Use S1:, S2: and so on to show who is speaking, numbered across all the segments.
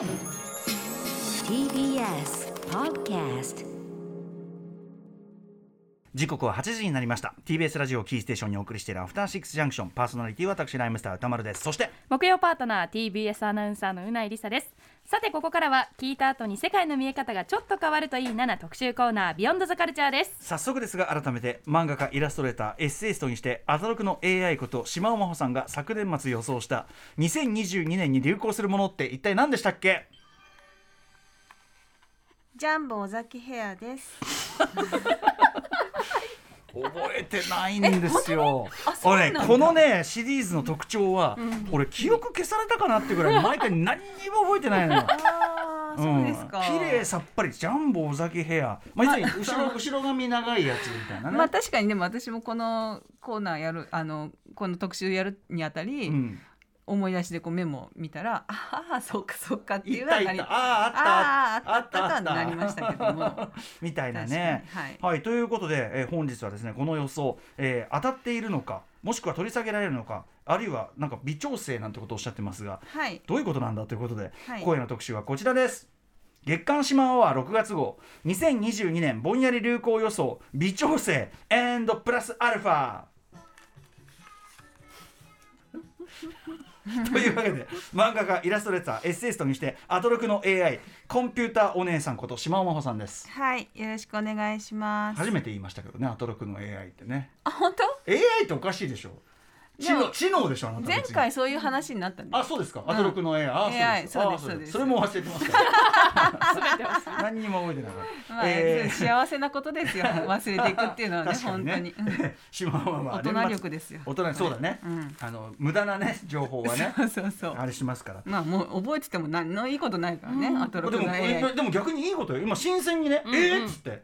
S1: TBS Podcast
S2: 時刻は8時になりました。TBS ラジオキーステーションにお送りしているアフターシックスジャンクションパーソナリティは私ライムスター歌丸です。そして
S3: 木曜パートナー TBS アナウンサーのうないりさですさてここからは聞いた後に世界の見え方がちょっと変わるといいなな特集コーナービヨンドザカルチャーです
S2: 早速ですが改めて漫画家イラストレーターエッセイストにしてアトロクの AI こと島尾真帆さんが昨年末予想した2022年に流行するものって一体何でしたっけ？
S4: ジャンボ尾崎ヘアです。
S2: 覚えてないんですよ。俺ねこのねシリーズの特徴は、俺記憶消されたかなってぐらい毎回何にも覚えてないのよ。
S4: ああ、そうですか。
S2: ん。綺麗さっぱり。ジャンボ尾崎ヘア、まあ、後ろ後ろ髪長いやつみたいなね。
S4: まあ確かに。でも私もこのコーナーやるあのこの特集やるにあたり、
S2: うん、
S4: 思い出しでこうメモ見たらああそうかそうかってい
S2: うたいた。あああった
S4: あった。あった
S2: あった
S4: になりましたけども。
S2: みたいなね。
S4: に。はい。
S2: はい、ということで、えー本日はですねこの予想、えー当たっているのかもしくは取り下げられるのかあるいはなんか微調整なんてことをおっしゃってますが
S4: はい。
S2: どういうことなんだということで、
S4: はい。
S2: 今夜の特集はこちらです。月刊シマアワー6月号2022年ぼんやり流行予想微調整プラスアルファ というわけで漫画家イラストレーターエッセイストにしてアトロクの AI コンピューターお姉さんこと島尾真帆さんです
S4: はいよろしくお願いします。
S2: 初めて言いましたけどねアトロクの AI ってね
S4: あ本当
S2: ？AI っておかしいでしょ知
S4: でも
S2: 能知能でしょ
S4: 前回そういう話になったんで
S2: あそうですか。アトロクの AI、あ
S4: AI
S2: そうです
S4: そうです
S2: あそれも忘れてますか。ら何にも覚えてなかった、
S4: まあ、
S2: えー。
S4: 幸せなことですよ。忘れていくっていうのはね
S2: 確かに
S4: 本当に。
S2: ね。島はまあ
S4: 大人力ですよ。
S2: 大人そうだね、
S4: うん。
S2: あの無駄なね情報はね
S4: そうそうそう。
S2: あれしますから。
S4: まあもう覚えてても何のいいことないからね、あと
S2: でも
S4: 6の AI
S2: でも逆にいいことよ。今新鮮にね、えーっつって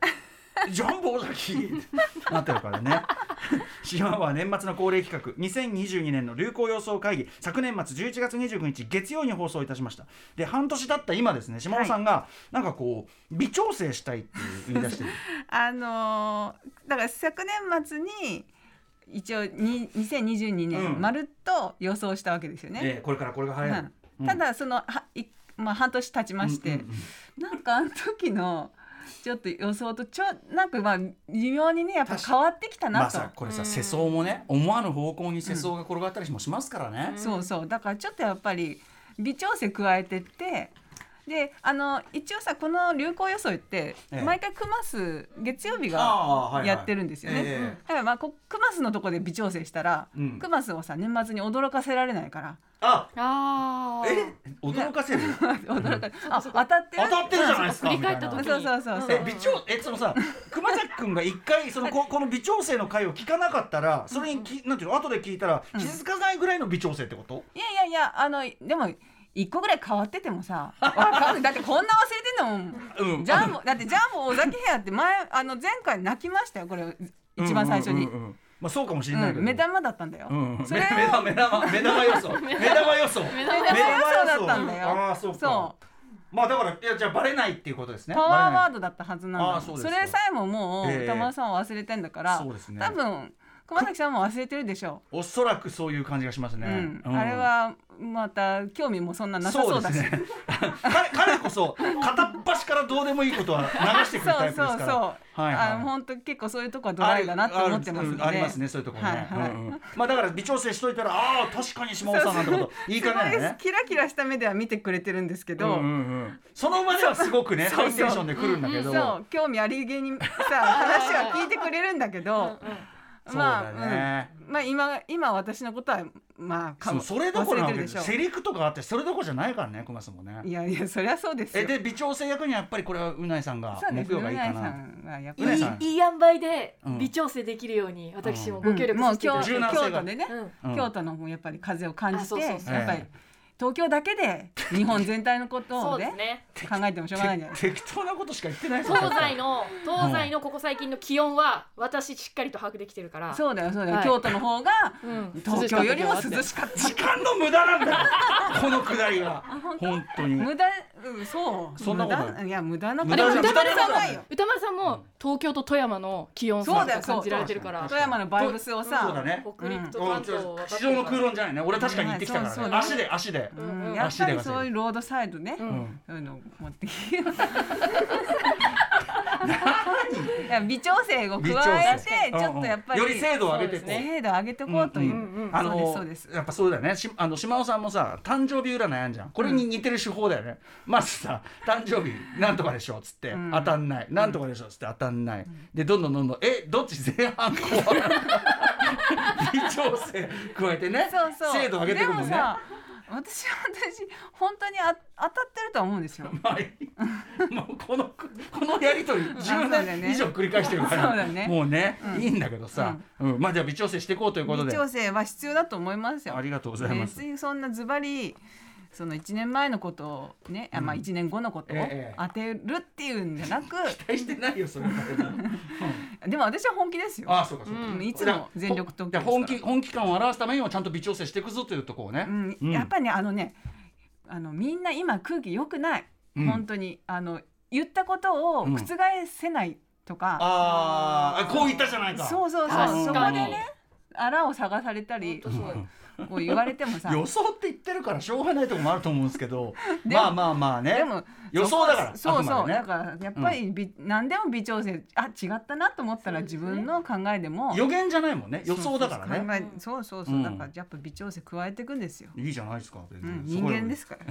S2: ジャンボ尾崎。なってるからね。島は年末の恒例企画。2022年の流行予想会議。昨年末11月29日月曜に放送いたしました。で半年経った今ですね島尾さんがなんかこう微調整したいって言い出してる。
S4: あのーだから昨年末に一応に2022
S2: うん。
S4: 年まるっと予想したわけですよね。
S2: えーこれからこれが流行る、
S4: う
S2: うん
S4: ん。ただそのはいまあ半年経ちまして、
S2: うんうんうん。
S4: なんかあの時のちょっと予想とちょなんかまあ微妙にねやっぱ変わってきた
S2: まあ
S4: なと。
S2: さこれさ世相もね思わぬ方向に世相が転がったりもしますからね、
S4: そうそう。だからちょっとやっぱり微調整加えてってであの一応さこの流行予想って
S2: ええ。
S4: 毎回クマス月曜日が
S2: ああはいはい。
S4: やってるんですよね。
S2: え
S4: だからまあこクマスのとこで微調整したら、
S2: うん。
S4: クマスをさ年末に驚かせられないから。
S2: あ
S3: あー。
S2: え？驚かせる？
S4: 驚かあ 当たってる。
S2: 当たってるじゃないですか。
S3: 振り返った
S2: み
S3: 時
S4: そうそうそう。そう
S2: え微調えそのさ熊崎君が一回そのここの微調整の回を聞かなかったらそれにきなんていうの後で聞いたら気づかないぐらいの微調整ってこと、
S4: いやいやいやあのでも一個ぐらい変わっててもさわかんない。だってこんな忘れてんのもん。
S2: うん。
S4: ジャンボだってジャンボ尾崎ヘアって前あの前回泣きましたよこれ一番最初に、
S2: うんまあそうかもしれないけど、
S4: うん。目玉だったんだよ、
S2: う
S4: それを
S2: 目玉目玉目玉予想。目玉。予想。目
S3: 玉
S4: 予想だったんだよ。
S2: ああそうか。
S4: そ
S2: まあだからいやじゃあバレないっていうことですね。
S4: パワーワー
S2: ド
S4: ドだったはずなんだ
S2: そうですか
S4: れさえももう
S2: ええ
S4: 歌丸さんは忘れてんだから、
S2: そうですね。
S4: 多分熊崎さんも忘れてるでしょ。
S2: おそらくそういう感じがします
S4: う、
S2: ね、
S4: うん。
S2: うん。
S4: あれはまた興味もそんななさそうだし。
S2: ですね。彼彼こそ片っ端からどうでもいいことは流してくるタイプですから。
S4: そうそうそう、
S2: はいはい。
S4: あの本当結構そういうとこはドライだなって思ってますので
S2: あるあるうんありますねそういうところね、
S4: はいはい。
S2: うんうん。まあだから微調整しといたらああ確かに島尾さんなんてこと。言いかねない
S4: すごい
S2: ね
S4: キラキラした目では見てくれてるんですけど、
S2: うんうんうん。その場ではすごくね
S4: そう
S2: ハイテンションで来るんだけど。
S4: そう興味ありげにさ話は聞いてくれるんだけど、
S2: そうだね、
S4: うん。まあ今今私のことはまあかも。
S2: それどころなわけ
S4: 忘れてるでしょ。
S2: でセリクとかあってそれどころじゃないからね小松もね。
S4: いやいやそりゃそうですよ。
S2: えで微調整役にはやっぱりこれはうないさんが
S4: そうです。
S2: 木曜がいいか
S4: うな
S2: な
S4: さんはやっぱ
S2: うなさん
S3: い。いいい塩梅で
S2: うん。
S3: 微調整できるように私も
S4: うん。
S3: ご協力させていた
S4: 京
S3: だきます
S2: 柔軟性が
S4: 京都でね、
S2: うん。
S4: 京都のもやっぱり風を感じて
S3: あそうそうそう。
S4: やっぱり
S2: ええ
S4: 東京だけで日本全体のこと
S3: そ
S4: をね
S3: うですね。
S4: 考えてもしょうがないんじゃない？
S2: て適当なことしか言ってない
S3: 東西の東西のここ最近の気温は私しっかりと把握できてるから。
S4: そうだよそうだよ、
S3: はい。
S4: 京都の方が
S3: うん。
S4: 東京よりも涼しかった。
S2: 時間の無駄なんだよ。このくだりは。本当に。
S4: 無駄、うん、そう。
S2: そんなことない。
S4: 無駄いや無駄な
S2: 無駄じゃ
S4: 無駄
S2: 無駄じゃない
S4: じゃないよ
S3: 歌丸さんも東京と富山の気温差
S4: そうだよ
S3: を感じられてるから
S4: 富山のバイブスをさ
S2: そうだね
S3: 北陸と
S2: うん
S3: 関東
S2: 地上の空論じゃないね俺確かに行ってきたからね
S4: はいそうそう
S2: 足で足でで、
S3: うん
S4: やっぱりそういうロードサイドね、
S2: うん
S4: そういうのを持ってきて いや微調整を加えてちょっとやっぱり
S2: より精度を上げて
S3: ね
S4: 精度を上げていこうという、
S3: うんうん
S2: あの
S4: そうですそうです。
S2: やっぱそうだよね。しあの島尾さんもさ誕生日占いやんじゃん。これに似てる手法だよね、まずさ誕生日なんとかでしょっつって、
S4: うん。
S2: 当たんない。なんとかでしょっつって当たんない、でどんどんどんどんえどっち前半後半微調整加えてね。精度上げていくもんね。
S4: でもさ私は私本当にあ当たってるとは思うんですよ。
S2: まあもうこのこのやりとり10
S4: そうだね。
S2: 年以上繰り返してるから。
S4: そうだね。
S2: もうね、
S4: うん。
S2: いいんだけどさ、うん。まあじゃあ微調整していこうということで。
S4: 微調整は必要だと思いますよ。
S2: ありがとうございます。
S4: そんなズバリその1年前のことをね、あまあ1年後のことを
S2: ええ
S4: 当てるっていうんじゃなく、
S2: 期待してないよそれは。
S4: でも私は本気ですよ。
S2: ああそうかそうか、
S3: うん
S4: いつも全力投球
S2: 本気本気感を表すためにもちゃんと微調整していくぞというところをね、
S4: うん
S2: うん。
S4: やっぱりねあのねあのみんな今空気良くない、
S2: うん。
S4: 本当に。あの言ったことを
S2: うん。
S4: 覆せないとか、
S2: あー。あこう言ったじゃないか。
S4: そうそうそう。そこでねあらを探されたり。
S3: そう
S4: こう言われてもさ。
S2: 予想って言ってるからしょうがないところもあると思うんですけど。まあまあまあね。
S4: でも
S2: 予想だから
S4: そうそう、
S2: ね。
S4: だからやっぱりび、何でも微調整あ違ったなと思ったら自分の考えでも。
S2: 予言じゃないもんね。予想だからね。
S4: そうそうそうそうそう、
S2: うん。
S4: だからやっぱ微調整加えていくんですよ、
S2: いいじゃないですか、
S4: うん、人間ですから。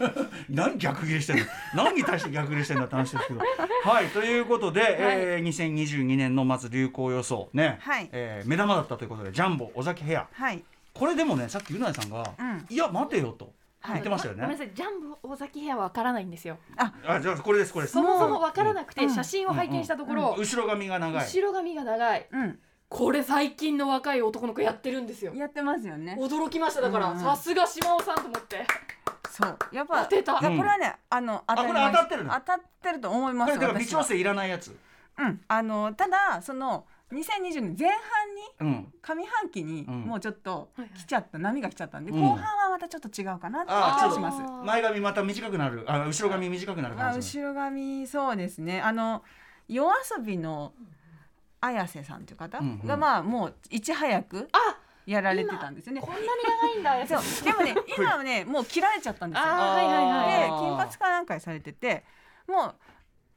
S2: 何逆切れしてんの？何に対して逆切れしてんだって話ですけど。はいということで、えー、2022年のまず流行予想ね、
S4: はい。
S2: えー目玉だったということでジャンボ尾崎ヘア。
S4: はい
S2: これでもねさっきうないさんが、
S4: うん。
S2: いや待てよと
S4: はい。
S2: 言ってましたよね、
S3: ごめんなさい。ジャンボ大崎ヘアはわからないんですよ。
S2: あじゃあこれですこれです。
S3: そもそもわからなくて
S4: うん。
S3: 写真を拝見したところ、
S2: 後ろ髪が長い。
S3: 後ろ髪が長い。
S4: うん。
S3: これ最近の若い男の子やってるんですよ。
S4: やってますよね。
S3: 驚きました。だから
S4: うん
S3: さすが島尾さんと思って。
S4: そう。やっぱ
S3: 当てた。
S4: いやこれはねあの当たり
S2: これ当たってるの？
S4: 当たってると思います
S2: これだから微調整いらないやつ。
S4: うん。あのただその2020年前半に
S2: うん。
S4: 上半期に
S2: うん。
S4: もうちょっと来ちゃった、波が来ちゃったんで、
S2: うん。
S4: 後半はまたちょっと違うかなって気がします。
S3: ー
S2: 前髪また短くなる。あ後ろ髪短くなる
S4: まあ、
S2: 感じ
S4: 後ろ髪そうですね。あの夜遊びの綾瀬さんという方がまあもういち早く
S3: あ
S4: やられてたんですよね。
S3: こ。んなに長いんだ
S4: そう。でもね今はねもう切られちゃったんですよ。
S3: はいはいはい。
S4: で金髪かなんかにされててもう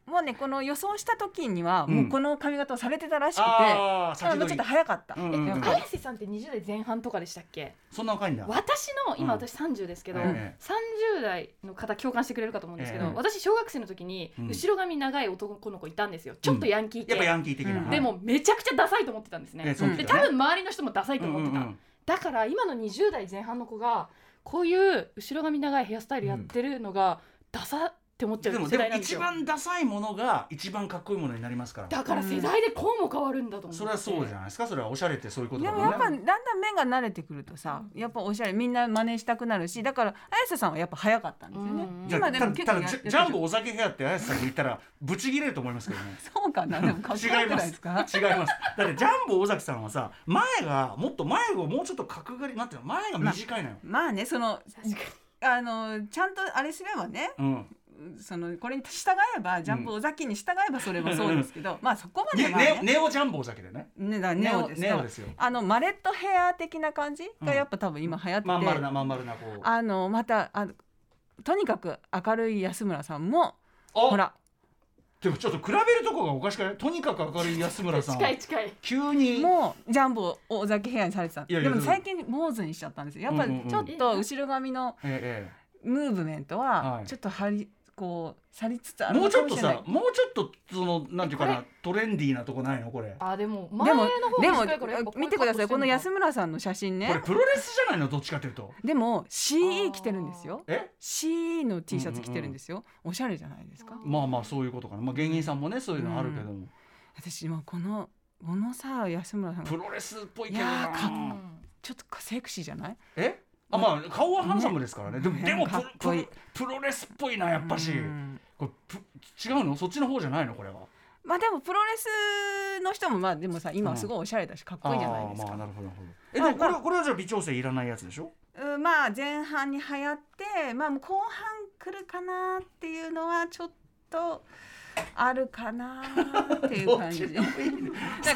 S4: もうねこの予想した時には
S2: うん。
S4: もうこの髪型をされてたらしくて、うちょっと早かった。
S2: うんうんうん。
S3: 綾瀬さんって20代前半とかでしたっけ？
S2: そんな若いんだ。
S3: 私の今
S2: うん。
S3: 私30ですけど、
S2: え
S3: 30代の方共感してくれるかと思うんですけど、
S2: ええ。
S3: 私小学生の時に
S2: うん。
S3: 後ろ髪長い男の子いたんですよ。ちょっとヤンキー系、
S2: やっぱヤンキー的な、
S4: うん
S3: でもめちゃくちゃダサいと思ってたんですね、
S2: ええそう
S3: で
S2: ね。
S3: 分周りの人もダサいと思ってた、
S2: うんうんうん。
S3: だから今の20代前半の子がこういう後ろ髪長いヘアスタイルやってるのがダサって思っちゃう世
S2: でもでも一番ダサいものが一番かっこいいものになりますから。
S3: だから世代でこうも変わるんだと思って
S2: それはそうじゃないですか？それはおしゃれってそういうこと
S4: で
S2: だもんね。
S4: もやっぱだんだん目が慣れてくるとさやっぱおしゃれみんな真似したくなるしだから綾瀬さんはやっぱ早かったんですよね。
S3: うん。
S2: じゃあ
S4: 今でも結構や
S2: ジャジャンボお酒部屋って綾瀬さんに言ったらブチギレると思いますけどね。
S4: そうかなでもかっこ
S2: います
S4: ないですか？
S2: 違います。だってジャンボ尾崎さんはさ前がもっと前をもうちょっと角刈りなんていうの前が短いのよ、
S4: まあねそのあのちゃんとあれすればね
S2: うん
S4: そのこれに従えばジャンプ尾崎に従えばそれもそうですけど、まあそこまではね
S2: ネネオジャンボ尾崎でね
S4: ねだネオです
S2: ネオですよ
S4: あのマレットヘア的な感じがやっぱ多分今流行って、
S2: まん丸なまん丸なこう
S4: あのまたあのとにかく明るい安村さんもほら
S2: でもちょっと比べるとこがおかしくないとにかく明るい安村さん
S3: 近い近い
S2: 急に
S4: もうジャンボ尾崎ヘアにされてた
S2: いやいや
S4: でも最近坊主にしちゃったんですよやっぱちょっと後ろ髪のムーブメント
S2: は
S4: ちょっと張りこう去りつつある
S2: もうちょっとさもうちょっとそのなんていうか
S3: こ
S2: なトレンディーなとこないの？これ。
S3: あでも
S4: で
S3: 前の
S4: も
S3: 方
S4: でも見てください。この安
S3: 村
S4: 村さんの写真ね。
S2: これプロレスじゃないの？どっちかというと。
S4: でも CE 着てるんですよ。
S2: え
S4: ？CE の T シャツ着てるんですよ、おしゃれじゃないですか。
S2: まあまあそういうことかな。まあ芸人さんもねそういうのあるけども、
S4: 私もこのこのさ安村さん。
S2: プロレスっぽいけど
S4: いやーか
S2: な
S4: ちょっとセクシーじゃない？
S2: え？あまあ顔はハンサムですからね。でも
S4: ね。
S2: でもプロプロレスっぽいなやっぱし。
S4: うん。
S2: これプ違うの？そっちの方じゃないの？これは。
S4: まあでもプロレスの人もまあでもさ今すごいおしゃれだしかっこいいじゃないですか、
S2: あーまあなるほどなるほど。え
S4: まあ
S2: でもこれはこれはじゃあ微調整いらないやつでしょ？
S4: うんまあ前半に流行ってまあ後半来るかなっていうのはちょっとあるかなっていう感じ。で後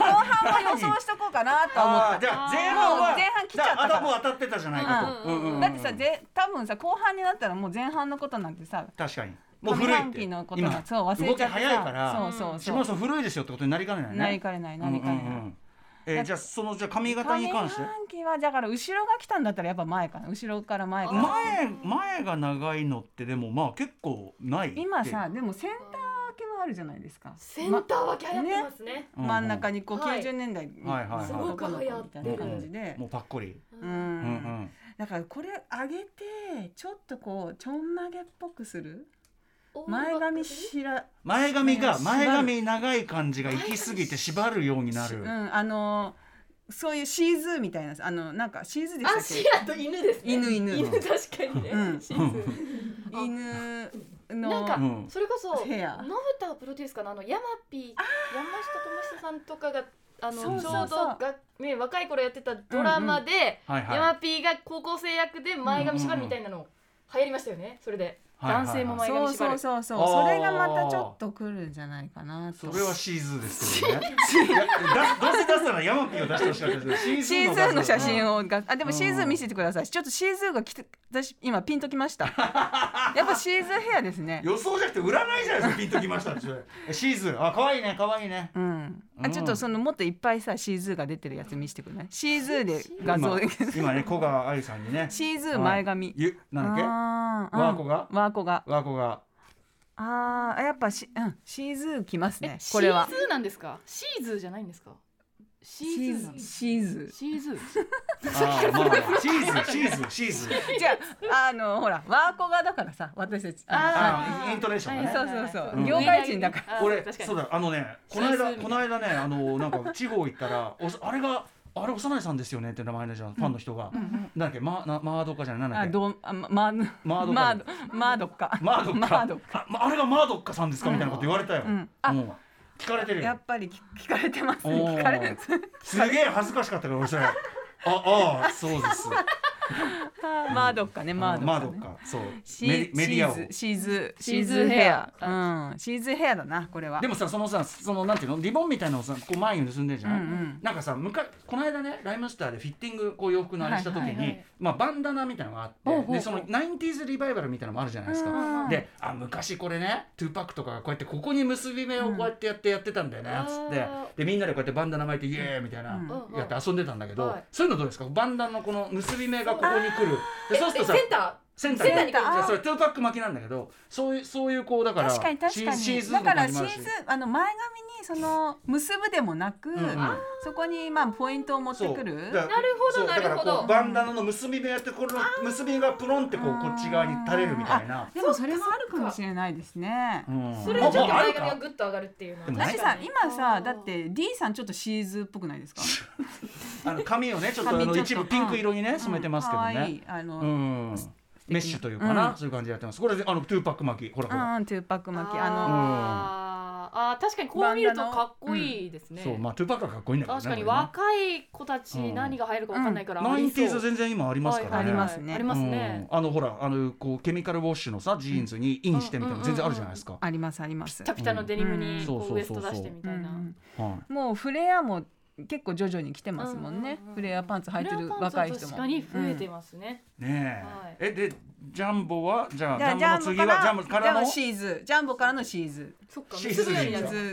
S4: 半は予想しとこうかなと思っ
S2: あーじゃあ前半は
S4: 前半来ちゃったか。ら
S2: じゃああもう当たってたじゃないかと、
S3: うんうんうん。
S4: ただってさぜ多分さ後半になったらもう前半のことなんてさ
S2: 確かにもう
S4: 上
S2: 古いって。
S4: のこと
S2: 今
S4: がそう忘れちゃ
S2: 早いから
S4: そうそうそう。
S2: 島田さん古いですよってことになりかねないね。
S4: なりかねないなりかねない、
S2: うんうんうん。えーじゃあそのじゃあ髪型に関して？
S4: 上半期はだから後ろが来たんだったらやっぱ前かな。後ろから前から。
S2: 前前が長いのってでもまあ結構ない
S4: 今さでもセンターあるじゃないですか。
S3: センター分け流行ってますね。
S2: うんうん。
S4: 真ん中にこう
S3: はい。
S4: 90年代に
S2: はいはいはい。
S3: すごく流行ってる
S4: みたいな感じで。
S2: もうパッコリ
S4: う
S2: うんん
S4: だからこれ上げてちょっとこうちょんまげっぽくする前
S3: ク
S4: 髪しら
S2: 前髪が
S4: ね
S2: 前髪長い感じが行き過ぎて縛るようになる
S4: うんあのそういうシーズーみたいなあのなんかシーズーでした
S3: あ
S4: っ
S3: シラと犬ですね
S4: 犬犬
S3: 犬確かにね、
S4: うん
S3: シーズ
S4: け犬の
S3: なんか、
S2: うん。
S3: それこそ
S4: ヘア
S3: ノブタプロデュースかな？あのヤマピー。山下智久さんとかがあの
S4: そうそうそう。
S3: ちょうどが、ね、若い頃やってたドラマで、
S2: はいはい。
S3: ヤマピーが高校生役で前髪縛るみたいなの流行りましたよね？それで、男性も前
S4: そう
S3: 髪縛る。
S4: そうそう。そう
S2: あー。
S4: それがまたちょっとくるんじゃないかなと。
S2: それはシーズーですけどね。どうせ出すならヤマピーを出してほしかったです シーズ
S4: シーの写真
S2: を
S4: あでもシーズー見せてください。ちょっとシーズーが来て私今ピンときました。やっぱシーズーヘアですね。
S2: 予想じゃなくて占いじゃないですかピンときましたシーズー。あ可愛いね可愛いね。
S4: うん。
S2: うん。
S4: あちょっとそのもっといっぱいさシーズーが出てるやつ見せてくれない。シーズーで画像で。
S2: 今今ね古賀愛さんにね。
S4: シーズー前髪。
S2: ゆなんだっ
S4: あー。
S2: ワーコが？
S4: ワーコが。
S2: けワーコが。
S4: あーやっぱし、うん、シーズーきます
S3: え
S4: ねこれは。
S3: シーズーなんですか？シーズーじゃないんですか？シ
S4: シー。
S3: ーズ
S4: シーズ
S3: シーズー。
S2: あーまあシーズーシーズーシーズ
S4: じゃああのほらワーコがだからさ私たち。
S3: あ
S2: あーイントネーションがね。
S4: そうそうそう。
S2: うん。
S4: 業界人だから。
S2: 俺そうだあのねこの間この間ねあのなんか地方行ったらおあれがあれ幼いさんですよね？って名前のじゃん。ファンの人が、なんだっけ？マなマードカじゃない？なんだっけ？
S4: あどうあまマー
S2: マード
S4: マードか
S2: マードッカ。
S4: マードか
S2: あまあれがマードッカさんですか？みたいなこと言われたよ、
S4: うん。あ
S2: もう聞かれてるよ。
S4: やっぱり聞聞かれてます
S2: おー
S4: 聞かれて
S2: す。げえ恥ずかしかったから俺それ。あああそうです
S4: マードかねマード
S2: ッカそう。
S4: シ
S2: メディメディアを。
S4: シーズシーズヘ
S3: ヘア。
S4: ア。うん。シーズヘアだなこれは。
S2: でもさそのさそのなんていうの？リボンみたいなのをさこう前に結んでるじゃない、
S4: うんうん。
S2: なんかさむかこの間ねライムスターでフィッティングこう洋服のあれした時に、
S3: はいはいはい
S2: まあバンダナみたいなのがあってでその 90s リバイバルみたいなのもあるじゃないですか、であ昔これねトゥーパックとかがこうやってここに結び目をこうやってやってやってたんだよね
S3: うん。
S2: つって。でみんなでこうやってバンダナ巻いてイエーイみたいな、
S4: うん。
S2: やって遊んでたんだけど、
S3: はい。
S2: そういうのどうですか？バンダナのこの結び目がここに来る。でそうするとさ
S3: センタ
S2: センター
S3: に来る
S2: いやそれトゥーパック巻きなんだけどそういうそういうこうだから
S4: 確かに確かに。
S2: シシーズー
S4: だからシー
S2: の感じも
S4: あの前髪にその結ぶでもなく、
S2: んうん。
S4: そこにまあポイントを持ってくる。
S3: なるほど
S2: そうだから
S3: なるほど。
S2: こうバンダナの結び目やってこの結び目がプロンってこうこっち側に垂れるみたいな。
S4: でもそれもあるかもしれないですね。
S2: うん。
S3: ーそれでちょっと前髪がグッと上がるっていうのは。
S4: だってさ今さだって D さんちょっとシーズーっぽくないですか？
S2: あの髪をねちょっと一部ピンク色にね染めてますけど
S4: 可愛
S2: ね
S4: い。あの。
S2: メッシュというかな、
S4: うん。
S2: そういう感じでやってます。これであのトゥーパック巻き。ほらほら。
S4: トゥーパック巻き。あ
S3: あーあー確かにこう見るとかっこいいですね、
S2: そうまあトゥーパックはかっこいいんだけどね。
S3: 確かに若い子たち何が入るかわかんないから、
S2: nineties 全
S3: 然
S2: 全然今ありますからね。
S4: ありますね
S3: ありますね、
S2: うん。あのほらあのこうケミカルウォッシュのさジーンズにインしてみたいなの全然あるじゃないですか。
S4: の。ありますあります。
S3: ピ。タピタのデニムに
S2: うん。
S3: こ
S2: そううそうそうそう。
S3: ウエスト出してみたいな、
S4: うん。
S2: はい。
S4: もうフレアも結構徐々に来てますもんね。
S3: うんうんうん
S4: フレアパンツ履いてる若い人も。
S3: 確かに増えてますね、
S2: ね
S3: はい。
S2: え。えでジャンボは？じゃあ
S4: じゃあ
S2: ジャンボの次はジャンボからの？
S4: シーズ。ジャンボからのシーズ。
S3: そっか
S2: シーズ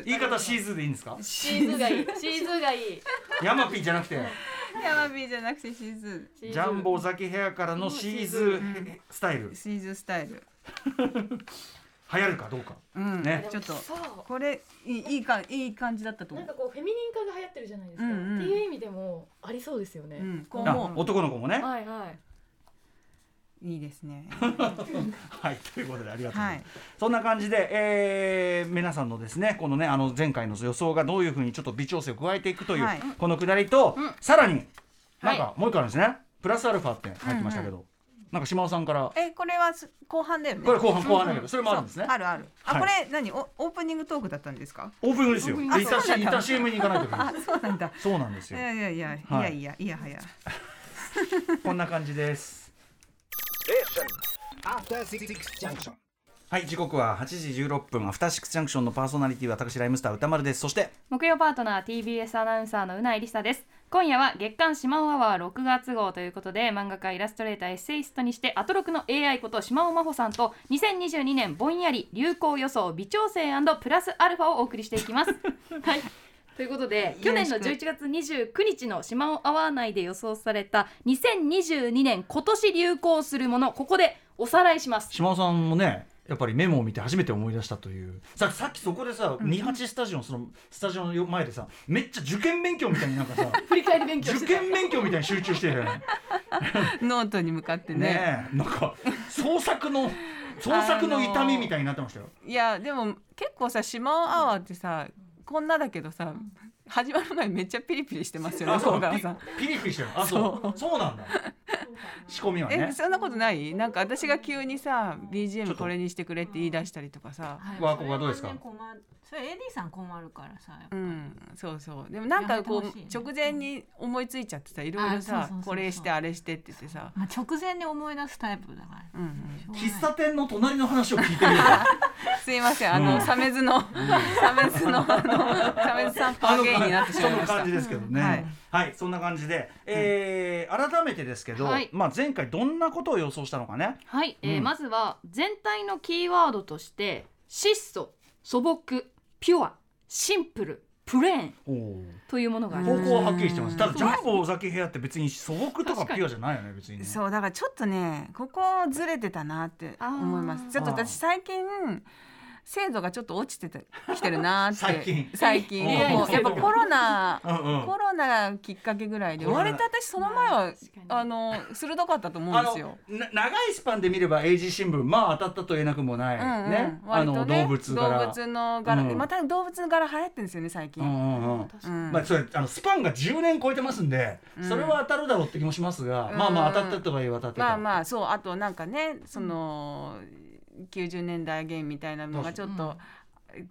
S2: 言い方シーズでいいんですか？
S3: シーズがいい。シーズがいい。
S2: ヤマピーじゃなくて。
S4: ヤマビーじゃなくてシーズ。
S3: シーズ。
S2: ジャンボザキヘアからのシーズスタイル。
S4: シーズスタイル。
S2: 流行るかどうか。
S4: うん、
S2: ね。
S4: ちょっとこれいいいいかいい感じだったと思う。
S3: なんかこうフェミニン化が流行ってるじゃないですか、
S4: うんうん
S3: っていう意味でもありそうですよね、
S4: うん、こう。
S2: 男の子もね。
S3: はいはい。
S4: いいですね。
S2: はいということでありがとうございます、
S4: はい。
S2: そんな感じで、えー皆さんのですねこのねあの前回の予想がどういうふうにちょっと微調整を加えていくという、
S4: はい。
S2: このくだりと、
S3: うん。
S2: さらになん
S3: は
S2: かもう一個あるんですね。プラスアルファって入ってましたけど、なんか島尾さんから。
S4: えこれはす後半だよね。
S2: これ後半後半だけどそれもあるんですね。
S4: あるある。あ、
S2: はい。
S4: これ何？おオープニングトークだったんですか？
S2: オープニングですよ。
S3: オープニング
S2: 一旦し一旦 CM に行かないといけな
S4: あ
S2: い、
S4: そうなんだ。
S2: そうなんですよ。
S4: いやいやいやい
S2: はい。
S4: やいやいやはや。
S2: こんな感じです。
S5: After Six Junction.
S2: はい時刻は8時16分。アフターシックスジャンクションのパーソナリティは私ライムスター歌丸です。そして
S3: 木曜パートナー TBS アナウンサーのうないりさです今夜は月刊シマオアワー6月号ということで漫画家イラストレーターエッセイストにしてアトロクの AI こと島尾真帆さんと2022年ぼんやり流行予想微調整プラスアルファをお送りしていきます。はい。ということで去年の11月29日のシマオアワー内で予想された2022年今年流行するものここでおさらいします。
S2: 島尾さんもねやっぱりメモを見て初めて思い出したという。ささっきそこでさ28スタジオのそのスタジオの前でさめっちゃ受験勉強みたいになんかさ
S3: 振り返り勉強
S2: 受験勉強みたいに集中してるよね。
S4: ノートに向かってね。
S2: ねえなんか創作の創作の痛みみたいになってましたよ、
S4: いやでも結構さしまおアワーってさこんなだけどさ始まる前めっちゃピリピリしてますよね
S2: ピリピリしてる。あそう。そうなんだ仕込みは
S4: え
S2: ね
S4: そんなことない？なんか私が急にさ BGM
S2: と。
S4: これにしてくれって言い出したりとかさ。
S2: ワーコがどうですか？
S5: それ AD さん困るからさ
S4: うんそうそう。でもなんかこう直前に思いついちゃってさいろいろさこれしてあれしてって言ってさ。
S5: まあ、直前に思い出すタイプだから。
S4: うんうん。
S2: 喫茶店の隣の話を聞いてみる。か
S4: すいません。あ
S2: うん。
S4: のサメズのサメズのあのサメズさんパーゲイになってしまいました。
S2: その感じですけどね。は
S4: はいい、
S2: そんな感じで、えー改めてですけど、
S3: はい。
S2: まあ前回どんなことを予想したのかね。
S3: はい、えー
S2: うん。
S3: まずは全体のキーワードとして質素素朴ピュアシンプルプレーンというものがあります。
S2: 方向ははっきりしてます。ただ
S3: うん
S2: ジャンボ尾崎部屋って別に素朴とかピュアじゃないよね別にね。
S4: そうだからちょっとねここずれてたなって思いま
S3: あー。
S4: すちょっと私最近精度がちょっと落ちててきてるなって
S2: 最近。
S4: 最近。
S2: うん。
S4: もうやっぱコロナ
S2: うんうん。
S4: コロナきっかけぐらいで割と私その前は
S3: 確かに。
S4: あの鋭かったと思うん
S2: あ
S4: ですよ。
S2: 長いスパンで見れば英字新聞まあ当たったと言えなくもない、
S4: うんうん。
S2: ね。あの動物柄
S4: 動物の柄、
S2: うん。
S4: また動物の柄流行ってるんですよね最近。
S2: うんうんうん。
S3: 確かに
S4: うん。
S2: まあそれあのスパンが10年超えてますんで、
S4: うん。
S2: それは当たるだろうって気もしますが、まあまあ当たったとはいえ当たってた。
S4: まあまあそう。あとなんかねその、90年代ゲームみたいなのがちょっと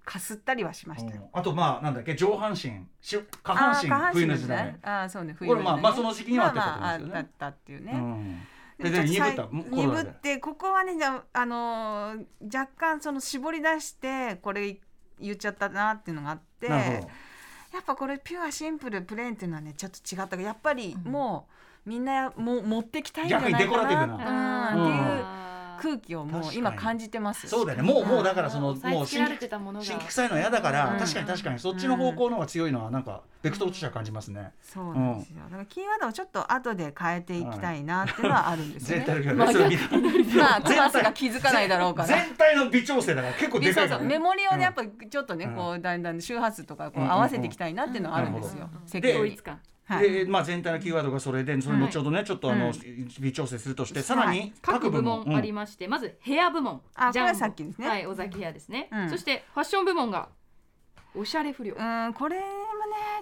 S4: かすったりはしましたよ。
S2: うん。あとまあなんだっけ上半身し下半身
S4: あー下半身
S2: 冬の時代。
S4: ね。あーそうね冬
S2: これまあ
S4: の時代ね。
S2: まあその時期には当てたと思うんですよね。
S4: まあまあったっていうね。
S2: うん。鈍った？
S4: 鈍ってここはねじゃあ、あのー若干その絞り出してこれ言っちゃったなっていうのがあってやっぱこれピュアシンプルプレーンっていうのはねちょっと違ったからやっぱりもうみんなもう持ってきたいんじゃないかな
S2: 逆にデコラティブな。
S4: うんっていう空気をもう今感じてます
S2: そうだよね。もうもうだからそのもう新
S3: つけられてたものが。
S2: 新規臭いのは嫌だから、
S4: うん。
S2: 確かに確かに。そっちの方向の方が強いのはなんかベクトルとしては感じますね、
S4: そうなんですよ。だからキーワードをちょっと後で変えていきたいなっていうのはあるんですよ
S2: 全体
S4: ね。まあクラスが気づかないだろうから。
S2: 全体の微調整だから結構でかいから、ね、
S4: そうメモリを
S2: うん。
S4: ねやっぱちょっとね、
S2: うん。
S4: こうだんだん周波数とかこ
S2: う
S4: 合わせていきたいなっていうのはあるんですよ。
S3: うん
S4: 設計に。
S3: 統一感
S4: はい。
S2: でまあ、全体のキーワードがそれでそれ後ほどね、ちょっとあの、
S4: うん。
S2: 微調整するとしてさらに
S3: 各部門あり
S2: ま
S3: まして、まずヘア部門。
S4: あこれはさっきですね。
S3: はい尾崎ヘアですね、
S4: うん。
S3: そしてファッション部門がおしゃれ不良、
S4: うんこれもね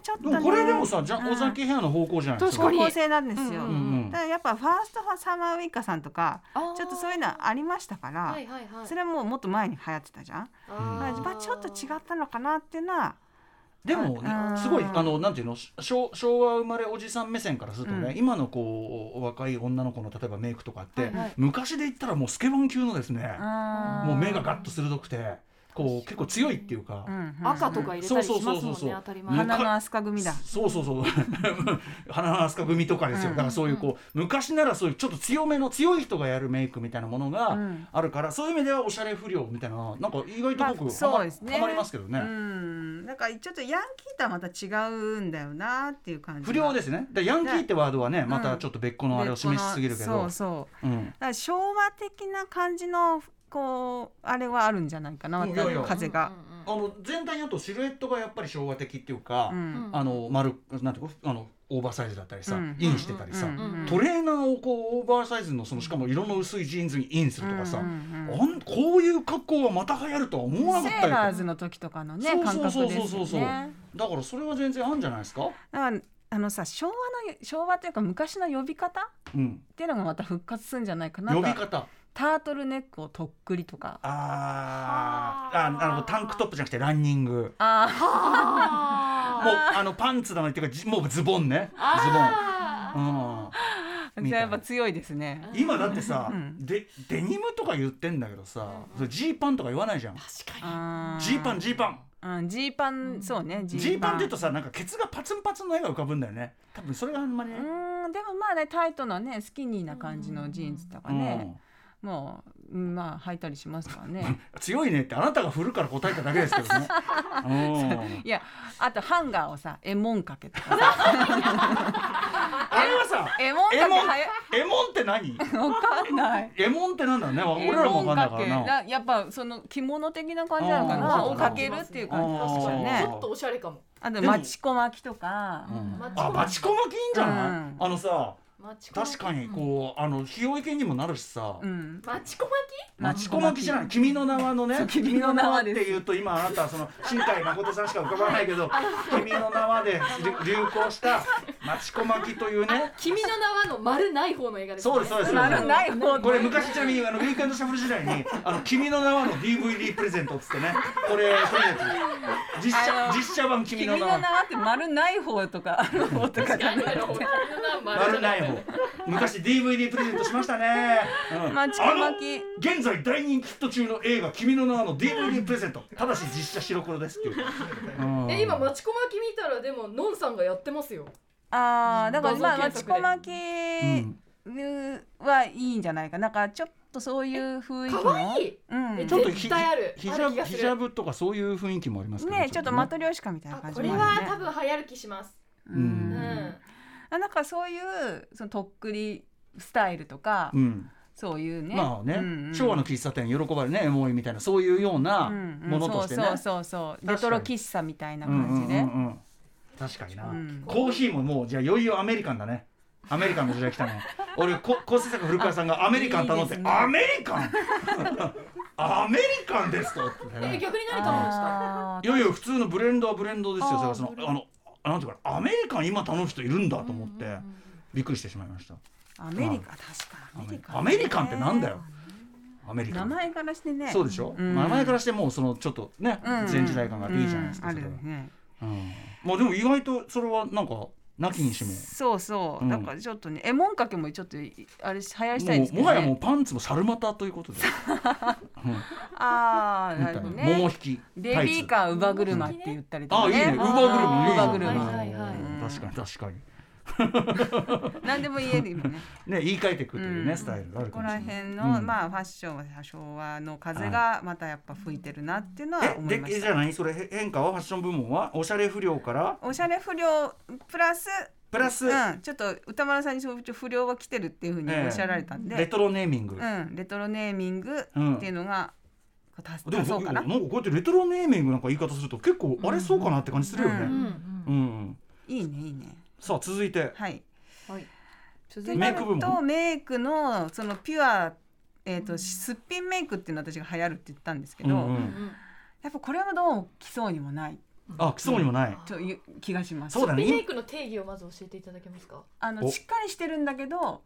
S4: ちょっとね。
S2: でもこれでもさじゃ
S4: うん。
S2: 尾崎部屋の方向じゃないですか。
S4: 方向性なんですよ。
S3: うん
S2: うんうん。
S4: だからやっぱファーストサマーウイカさんとかちょっとそういうのありましたから、
S3: はいはいはい。
S4: それはもうもっと前に流行ってたじゃん。
S3: あー。
S4: まあちょっと違ったのかなっていうのは。
S2: でも
S4: うん
S2: すごいあのなんていうの昭昭和生まれおじさん目線からするとね、
S4: うん。
S2: 今のこう若い女の子の例えばメイクとかって、
S3: はいはい。
S2: 昔で言ったらもうスケバン級のですね、
S4: うん
S2: もう目がガッと鋭くてこう結構強いっていうか、
S4: うんうん
S3: 赤とか入れたりしますもん
S2: そうそうそうそう
S3: ね当たり前。
S2: 花
S4: 花の飛鳥組だ。
S2: そうそうそう。花の飛鳥組とかですよ、
S4: うん。
S2: だからそういうこう昔ならそういうちょっと強めの強い人がやるメイクみたいなものが
S4: うん。
S2: あるから、そういう意味ではおしゃれ不良みたいななんか意外と僕、
S4: まあ
S2: はま
S4: そうですね。
S2: はまりますけどね、
S4: うん、だからちょっとヤンキーとはまた違うんだよなっていう感じ。
S2: 不良ですすねでヤンキーってワードはねまたちょっと別個のあれを示しすぎるけど、
S4: そうそう。
S2: うん、
S4: だから昭和的な感じのこうあれはあるんじゃないかな。
S2: いやいや。
S4: 風が。
S2: あの全体にあとシルエットがやっぱり昭和的っていうか、
S4: うん。
S2: あの丸なんていうかあのオーバーサイズだったりさ、
S4: うん。
S2: インしてたりさ、
S4: うんうん
S2: トレーナーをこうオーバーサイズのそのしかも色の薄いジーンズにインするとかさ、
S4: うんうんうん。
S2: あんこういう格好がまた流行るとは思わなかったり
S4: セーラーズの時とかのね感覚ですよ
S2: そうそう。そう
S4: ね。
S2: だからそれは全然あるんじゃないですか、
S4: だからあのさ昭和の昭和というか昔の呼び方
S2: うん、
S4: っていうのがまた復活するんじゃないかな。と
S2: 呼び方
S4: タートルネックをとっくりとか。
S2: あー。あなるほどタンクトップじゃなくてランニング。
S4: あ
S3: あ
S2: もうあのパンツだのっていうかじもうズボンね。ズボン、うん、
S4: あ
S2: みたいな。
S4: やっぱ強いですね。
S2: 今だってさ、
S4: うん。
S2: でデニムとか言ってんだけどさジーパンとか言わないじゃん。
S3: 確かに。
S2: ジーパンジーパン。
S4: うんジーパンそうね
S2: ジーパンって言うとさなんかケツがパツンパツンの絵が浮かぶんだよね。多分それがあんまりね、
S4: うんでもまあねタイトなねスキニーな感じのジーンズとかね、うんまあ履いたりしますからね。
S2: う ん強いねってあなたが振るから答えただけですけどね。う ん
S4: いやあとハンガーをさエモンかけとかさ。
S2: あれはさ
S4: エモンかけ
S2: エモン
S4: はや
S2: エモンって何？
S4: わかんない。
S2: エモンってなんだろうね。
S4: エ
S2: 俺らわかんないから
S4: やっぱその着物的な感じなのか
S2: あ
S4: な
S2: ー
S4: をかけるっていう感じ。ですよね。
S3: ちょっとおしゃれかも。
S4: あと
S2: でも
S4: マチコ巻きとか。
S2: うん。
S3: マチコ
S2: 巻きいいんじゃない、
S4: うん。
S2: あのさ確かにこうあの日用意見にもなるしさ、
S4: うん。
S3: マチコ巻
S2: マチコ巻きじゃない君の名はのね
S4: 君の名は
S2: っていうと今あなたはその新海誠さんしか浮かばないけど 君の名はで流流行したマチコ巻きというね。
S3: き君の名はの丸ない方の映画ですね。
S2: そうですそうです。
S4: 丸ない方
S2: これ昔ちなみにあのウィークエンドシャッフル時代に「あの君の名は」の DVD プレゼントっつってねこれプレゼント実写実写版君
S4: 君の
S2: の名は。
S4: 名はって丸ない方とかある方とかじゃなくて。
S2: 丸ない方昔 DVD プレゼントしましたね、うん。
S4: マチコ巻き
S2: あの現在大人気ヒット中の映画「君の名は」の DVD プレゼント。ただし実写白黒ですっていう、うん。
S3: え今マチコ巻き見たらでものんさんがやってますよ。
S4: ああだからまあ
S3: 画像検索で。
S4: マチコはいいんじゃないかな。んかちょっとそういう雰囲気
S3: 可
S4: の
S3: 愛い。
S4: うん。
S3: え
S2: ちょっとヒ
S3: 絶対ある。
S2: ヒジャブとかそういう雰囲気もありますけど
S4: ねちょっとマト
S2: リ
S4: リョーシカみたいな感
S3: あこれ
S4: じもあるね。
S3: は多分流行る気します。
S4: う
S2: うん。
S3: うん
S4: あなんかそういうそのとっくりスタイルとか、
S2: うん。
S4: そういうね。
S2: まあね、
S4: うんうん。
S2: 昭和の喫茶店喜ばれるねエモいみたいなそういうような
S4: うんうん。
S2: ものとしてね、
S4: そうそうそうそう。レトロ喫茶みたいな
S2: うん
S4: 感じで、
S2: うんうんうん確かにな、
S4: うん。
S2: コーヒーももうじゃあいよいよアメリカンだね。アメリカンの時代来たね俺こ構成作古川さんがアメリカン頼んで
S4: いいですね。
S2: アメリカン？アメリカンですと。ってね
S3: え逆に何頼むんですか
S2: いやいや普通のブレンドはブレンドですよその。あのなんていうかなアメリカン今頼む人いるんだと思ってびっくりしてしまいました。
S4: アメリカ確かアメリカ、
S2: アメリカンってなんだよ。アメリカン。
S4: 名前からしてね。
S2: そうでしょ、
S4: うん。
S2: 名前からしてもうそのちょっとね、
S4: うん。
S2: 前時代感がいいじゃないですか、
S4: うん。あ
S2: それは。うん、まあでも意外とそれはなんかなきにしも。
S4: そうそう、
S2: うん。
S4: なんかちょっとねエモンかけもちょっといあれ流行らしたいんですけど、ね、
S2: もはやもうパンツも猿股ということで、う ん
S4: ああ
S2: な
S4: なるほど
S2: 桃
S4: ね
S2: 引き
S4: ベビーカー乳母車って言ったりとかね。
S2: あいいね。乳母車いい
S4: 乳母車、
S3: いはいは
S2: 確かに確かに
S4: 何でも言える今ね。
S2: ね言い換えていくというね、
S4: うん。
S2: スタイルがある
S4: ここら
S2: かもしれない。
S4: 辺の、
S2: うん。
S4: まあファッションは昭和の風がまたやっぱ吹いてるなっていうのは思い
S2: え
S4: ました。
S2: でじゃあ何？それへ変化はファッション部門は？おしゃれ不良から？
S4: おしゃれ不良。プラス
S2: プラス、
S4: うん、ちょっと歌丸さんにそういう不良が来てるっていうふうにおっしゃられたんで、
S2: レトロネーミング、
S4: うん、レトロネーミングっていうのが、こう足
S2: でも
S4: 足そうかな。
S2: なんかこうやってレトロネーミングなんか言い方すると結構あれそうかなって感じするよね、
S4: う
S2: うん。
S3: ん。
S2: うん。
S4: いいねいいね。
S2: さあ続いて。
S4: はい。
S3: はい。続
S4: で
S3: いて
S2: メイク部
S4: とメイクのそのピュアえっ、とすっぴんメイクっていうのは私が流行るって言ったんですけど、
S2: うんうん。
S4: やっぱこれはどうも来そうにもない。
S2: あ来そうにもない、
S4: という気がします。
S2: そうだね。
S3: メイクの定義をまず教えていただけますか？
S4: あの
S2: お。
S4: しっかりしてるんだけど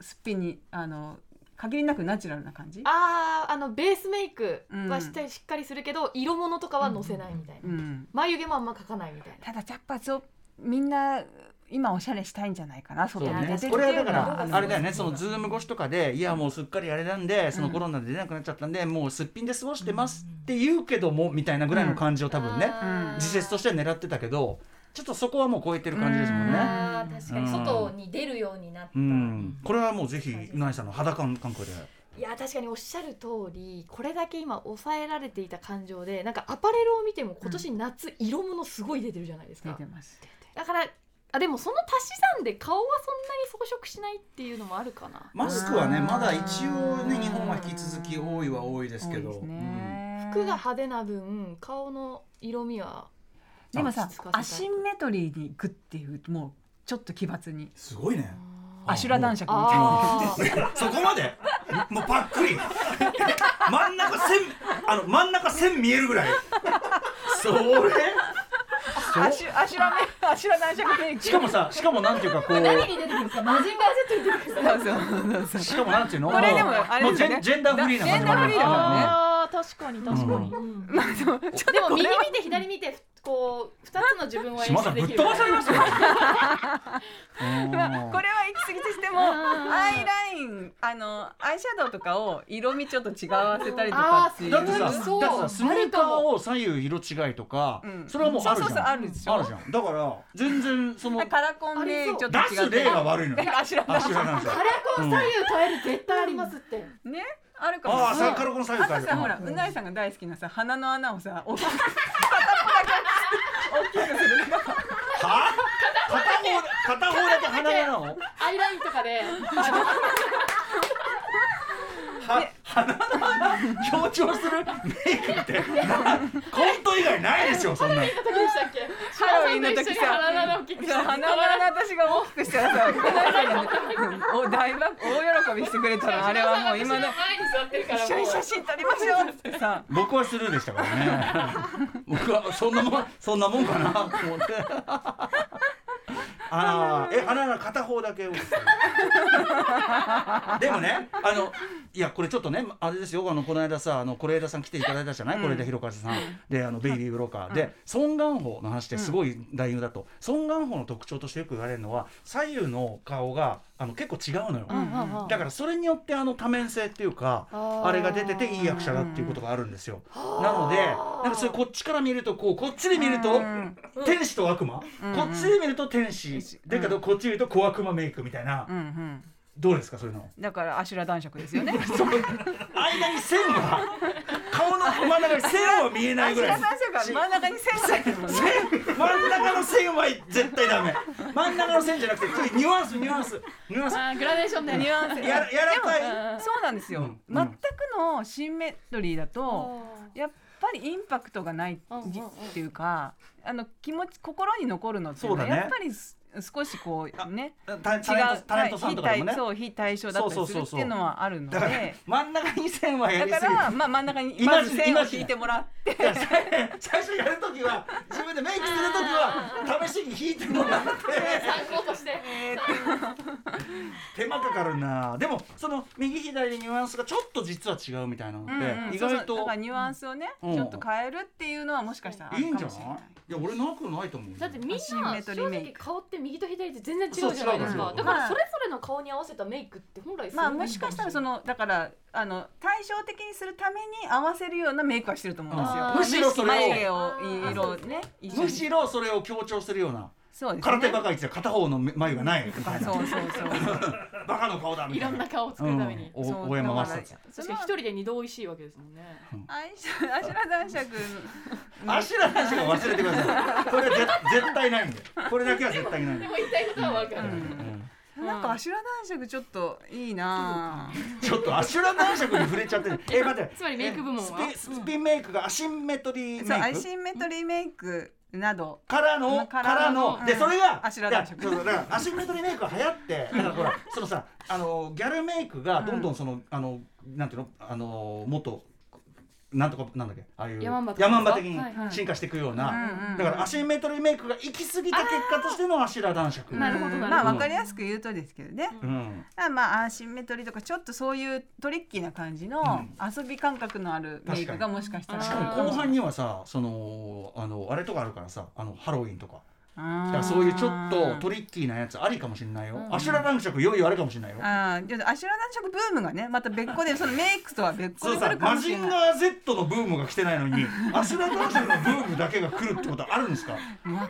S4: すっぴんにあの限りなくナチュラルな感じ？
S3: あーあのベースメイク
S4: うん
S3: はしっかりしっかりするけど、色物とかはのせないみたいな、
S4: うん。
S3: 眉毛もあんま描かないみたいな。
S4: ただやっぱそうみんな今おしゃれしたいんじゃないかな
S2: そう
S4: 外に出て
S2: ね、これはだからあれだよねそのズーム越しとかでいやもうすっかりあれなんでそのコロナで出なくなっちゃったんで、もうすっぴんで過ごしてますって言うけどもみたいなぐらいの感じを多分ね、自説としては狙ってたけどちょっとそこはもう超えてる感じですもんね。
S3: 確かに。
S2: うん。
S3: 外に出るようになった、
S2: うん、これはもうぜひうなぎさんの肌感感覚で。
S3: いや確かにおっしゃる通りこれだけ今抑えられていた感情でなんかアパレルを見ても今年夏色物すごい出てるじゃないですか、
S4: 出てます。
S3: だからあでもその足し算で顔はそんなに装飾しないっていうのもあるかな。
S2: マスクはねまだ一応ね日本は引き続き多いは多いですけど。
S3: 服が派手な分顔の色味は
S4: でもさアシンメトリーにグッていうもうちょっと奇抜に。
S2: すごいね。
S4: アシュラ男爵みたいな
S2: そこまで？もうパックリ。真ん中線あの真ん中線見えるぐらい。それ？
S4: アシュアシュラメイクアシュラ男爵メイク
S2: しかもさしかもなんていうかこう。
S3: 何に出てくるんですかマジンガー Z に出てくるんですか。
S4: そうそうそう。そう
S2: しかもなんていうの？
S4: これでも
S2: う
S4: あれですよね。
S2: ジェンジェンダーフリーな感じ
S4: ジェンダーフリーだからね
S3: 確かに確かに、
S2: うん。
S3: うん
S4: まあでもちょっと
S3: でも右見て左見てこう二つの自分を演
S2: 島田ぶっ
S3: 出できる
S2: 飛ばされますよ。
S4: ま あこれは行き過ぎとしてもアイラインあのアイシャドウとかを色味ちょっと違わせたりとかっていう。
S2: だってさだって
S3: そう。
S2: さスニーカーを左右色違いとか、
S4: うん。
S2: それはもうあるじゃん。
S4: そうそうそうあるでしょ
S2: あるじゃん。だから全然その
S4: カラコンでちょっと違
S2: 出す例が
S4: う
S2: 悪いのよ。
S4: あ知らな
S3: カラコン左右変える絶対ありますって、
S4: ね？あるかも。
S2: ああ
S4: しれない
S2: さカラコン左右
S4: あとさ
S2: 変えるうん。
S4: ほらうないさんが大好きなさ鼻の穴をさ大きく
S2: は？片方片方だけ鼻なの？
S3: アイラインとかで。
S2: 鼻の穴強調するメイクって。なコント以外ないでしょそんな。
S3: 時でしたっけ？
S4: ハロウィンの時さ
S3: 鼻の
S4: 私が大きくしたらさお大爆大喜びしてくれたのあれはもう今の
S3: 前に座ってるから
S4: 一緒に写真撮りましょうって。さ
S2: 僕はスルーでしたからね。僕はそんなもんそんなもんかなと思ってああえ鼻が片方だけでもねあのいやこれちょっとねあれですよ。あのこの間さあの是枝さん来ていただいたじゃない？是、枝裕和さん。であのベイビーブローカー、でソン・ガンホの話ってすごい大優だと、ソン・ガンホの特徴としてよく言われるのは左右の顔があの結構違うのよ、
S3: うんうん
S2: だからそれによってあの多面性っていうか
S3: あ
S2: れが出てていい役者だっていうことがあるんですよ。なのでなんかそれこっちから見るとこうこっちで見ると
S4: うん。
S2: 天使と悪魔、
S4: うん
S2: こっちで見ると天使、
S4: うん
S2: だけどこっち見ると小悪魔メイクみたいな、どうですかそういうの？
S4: だからアシュラ男爵ですよね。
S2: そう。間に線は顔の真ん中に線は見えないぐらい。
S4: 真ん中に線が
S2: 真ん中の線は絶対ダメ。真ん中の線じゃなくてニュアンスニュアンス。ニュアンス。
S3: あーグラデーションで
S4: ニュアンス。
S2: やらやらかい。
S4: そうなんですよ、
S2: うん。
S4: 全くのシンメトリーだとやっぱりインパクトがない
S3: うんうんうん
S4: っていうかあの気持ち心に残るのっていうのは
S2: そうだね。
S4: やっぱりす少しこうね。
S2: タタレントタレントさんとかでもね。
S4: そう非対称だったりするっていうのはあるので。
S2: 真ん中に線はや
S4: だ
S2: りすぎ。
S4: からまあ真ん中にまず線を引いてもらって。
S2: 最最初やるときは自分でメイクするときは試しに引いてもらって。
S3: 参考として。
S2: 手間かかるな。でもその右左でニュアンスがちょっと実は違うみたいなのって、
S4: うんうん
S2: 意外
S4: そうそう。だ
S2: と
S4: からニュアンスをね
S2: うん。
S4: ちょっと変えるっていうのはもしかしたらあ
S2: い。いんじゃない？
S4: い
S2: いや俺なくないと思うよ。
S3: だってみんな正直顔って右と左って全然違うじゃないですか。だからそれぞれの顔に合わせたメイクって本来
S4: まあもしかしたらそのだからあの対照的にするために合わせるようなメイクはしてると思うんですよ。
S2: むしろそれを。
S4: ね
S2: むしろそれを強調するような
S4: そうですね。
S2: 空手バカ一で片方の眉がないみたいな。
S4: そうそうそう。
S2: バカの顔だみたいな。
S3: いろんな顔を作るために、
S2: うん。大山マスタ
S3: 確かに一人で二度美味しいわけですもんね。
S4: アイシャアシュラ男爵。
S2: アシュラの話は忘れてください。これは絶絶対ないんで。これだけは絶対ないんで。
S3: でも言いたいことはわかる、
S4: なんかアシュラ男爵ちょっといいなぁ
S2: ちょっとアシュラ男爵に触れちゃってる。え待って。
S3: つまりメイク部門は
S2: えスピスピンメイクがアシンメトリー
S4: そうア
S2: メイク
S4: シンメトリーメイクなど。
S2: からの
S4: か
S2: からら
S4: の。
S2: のでそれが
S4: アシュラ男爵
S2: いやそうそうだからアシンメトリーメイクが流行ってだからほらそのさあのギャルメイクがどんどんそのあのなんていうのあのもっとなんとかなんだっけ？ああいう
S3: ヤマンバ
S2: ヤマンバ的に
S3: はいはい。
S2: 進化していくよう
S4: うん
S2: な
S4: うん
S2: だからアシンメトリーメイクが行き過ぎた結果としてのアシュラ男爵
S3: なるほど
S4: まあわかりやすく言うとですけどね。
S2: うん。
S4: あまあアシンメトリーとかちょっとそういうトリッキーな感じの
S2: うん。
S4: 遊び感覚のあるメイクがもしかしたら。
S2: しかも後半にはさそのあのあれとかあるからさあのハロウィンとか
S4: だ
S2: だからそういうちょっとトリッキーなやつありかもしれないよアシュラ男爵いよいよあれかもしれないよ
S4: ああ、じゃあアシュラ男爵ブームがね、また別個でそのメイクとは別個
S2: そうさ
S4: で来るか
S2: マジン
S4: もしれない。
S2: ガー Z のブームが来てないのに アシュラ男爵のブームだけが来るってことはあるんですか？
S4: わ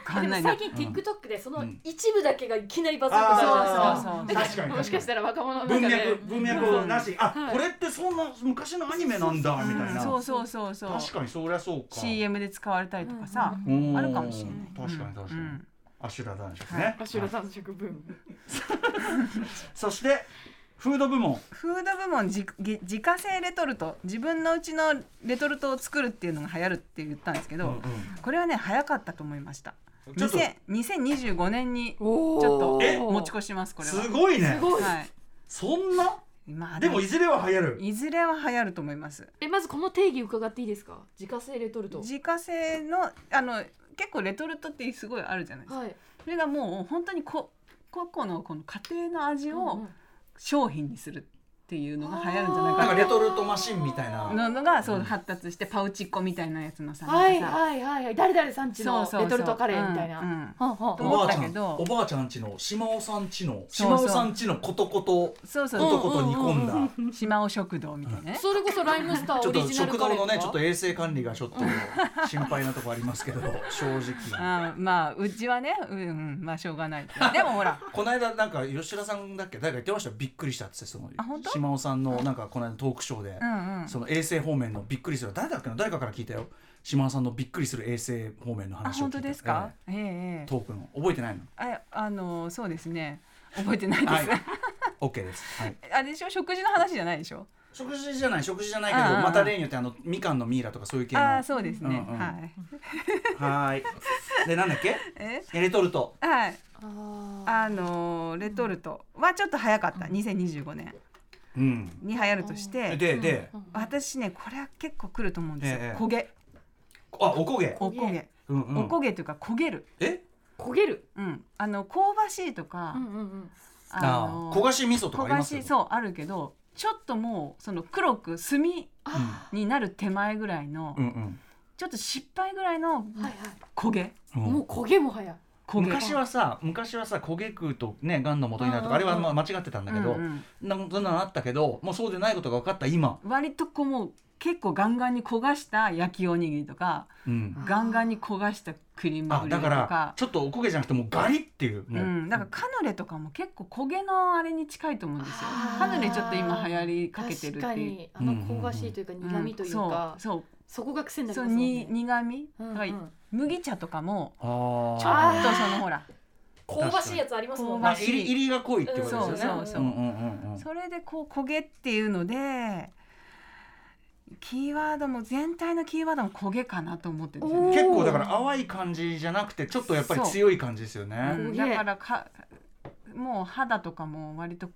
S4: かんないな
S3: 最。近 TikTok でその
S2: うん
S3: 一部だけがいきなりバズることある
S2: 確かに確かに
S3: もしかしたら若者の
S2: 文
S3: 中で
S2: 脈文脈なしあこれってそんな昔のアニメなんだみたいな
S4: そうそうそうそう。
S2: 確かにそりゃそうか
S4: CM で使われたりとかさ、
S2: うん
S4: あるかもしれない。
S2: 確かに確かに
S4: うん
S2: アシュラ男爵
S4: は
S2: ね
S3: アシュラ男爵ブーム。
S2: そしてフード部門。
S4: フード部門自自自家製レトルト。自分のうちのレトルトを作るっていうのが流行るって言ったんですけど、
S2: うんうん。
S4: これはね早かったと思いました。
S2: ちょっと。
S4: 2000 2025年にち
S3: お
S4: ょっと
S2: え？
S4: 持ち越しますこれは。
S2: すごいね。
S3: すごい。
S4: はい。
S2: そんな？
S4: まあ
S2: でもいずれは流行る。
S4: いずれは流行ると思います。
S3: えまずこの定義伺っていいですか？自家製レトルト。
S4: 自家製のあの結構レトルトってすごいあるじゃないですか。
S3: はい。
S4: それがもう本当にこ個々のこの家庭の味を
S3: ん
S4: 商品にする。っっていうのが流行るんじゃない
S2: なんか
S4: か
S2: レトルトマシンみたいな。
S4: なのがそう発達してパウチっ子みたいなやつのさ
S3: はい
S4: なんかさ
S3: はいはいはい。誰々さんちの
S4: そうそうそう。
S3: レトルトカレーみたいな。
S4: うんうん。
S3: はんはん
S4: と思っ
S2: おばあちゃんおばあちゃんちの島尾さんちの
S4: そうそう。
S2: 島尾さんちのことこと
S4: そうそう。
S2: ことこと煮込んだ。
S4: 島尾食堂みたいな。ね
S3: それこそライムスター
S2: ちょっと
S3: オリジナル
S2: 食
S3: カレーとか
S2: 堂のねちょっと衛生管理がちょっと心配なとこありますけど正直
S4: あーまあうちはねうん、うん、まあしょうがな。いでもほら
S2: この間なんか吉田さんだっけ誰か言ってましたよびっくりしたってその
S4: あ本当
S2: 島尾さんのなんかこの間トークショーで、
S4: うんうん。
S2: その衛生方面のびっくりする誰だっけな？誰かから聞いたよ。島尾さんのびっくりする衛生方面の
S4: あ
S2: 話を聞いた。
S4: 本当ですか、
S2: え
S4: え。ええ
S2: え
S4: え。
S2: トークの。覚えてないの？
S4: ああのそうですね。覚えてないです、
S2: はい。OK です、はい、
S4: あれでしょ？食事の話じゃないでしょ？
S2: 食事じゃない食事じゃないけどまた例によってあのみかんのミイラとかそういう系の。
S4: ああそうですね、
S2: うんうん。
S4: はい。
S2: はーいでなんだっけ？
S4: え？
S2: えレトルト。
S4: はい。
S3: あ
S4: あのレトルトはちょっと早かった。2025年
S2: うん
S4: に流行るとして
S2: でで、
S4: 私ねこれは結構来ると思うんですよ、
S2: ええ。
S4: 焦げ。
S2: あおこげ。
S4: お焦げ、
S2: うんうん。
S4: お焦げというか焦げる。
S2: え？
S3: ー焦げる。
S4: うん。あの香ばしいとか、
S3: うんうんうん。
S2: あ
S4: の
S2: あ焦がし味噌とかあ
S4: 焦が
S2: りますよ
S4: しそうあるけどちょっともうその黒く炭になる手前ぐらいの、
S2: うんうん。
S4: ちょっと失敗ぐらいの
S3: はいはい。
S4: 焦げ。
S2: うん。
S3: もう焦げもはや
S4: 焦げ
S2: 昔はさ昔はさ焦げ食うとねがんの元になるとかあれはまあ間違ってたんだけど、
S4: うんうん。
S2: なんそんなのあったけどもうそうでないことが分かった今、
S4: 割とこうもう結構ガンガンに焦がした焼きおにぎりとか
S2: うん、
S4: ガンガンに焦がしたクリーム
S2: あだか
S4: ブリュレとか。ら
S2: ちょっとおこげじゃなくてもうガリっていうもう、
S4: うん、だからカヌレとかも結構焦げのあれに近いと思うんですよ。カヌレちょっと今流行りかけてるって
S3: 確か
S4: いう
S3: にあの香ばしいというか苦味というか、
S4: うん。そう
S3: そこが癖に
S4: そうそう
S3: なりますもんね。
S4: に苦味、
S3: うんうん。
S4: だから麦茶とかも
S2: あ
S4: ちょ
S2: ー
S4: っとそのほら
S3: 香ばしいやつありますもんね。
S2: まあ入り入りが濃いってことですよね、
S4: そうそうそう。
S2: うんうんうんうん。
S4: それでこう焦げっていうのでキーワードも全体のキーワードも焦げかなと思ってるんですよね。
S2: 結構だから淡い感じじゃなくてちょっとやっぱり強い感じですよね。
S4: うん。だからかもう肌とかも割と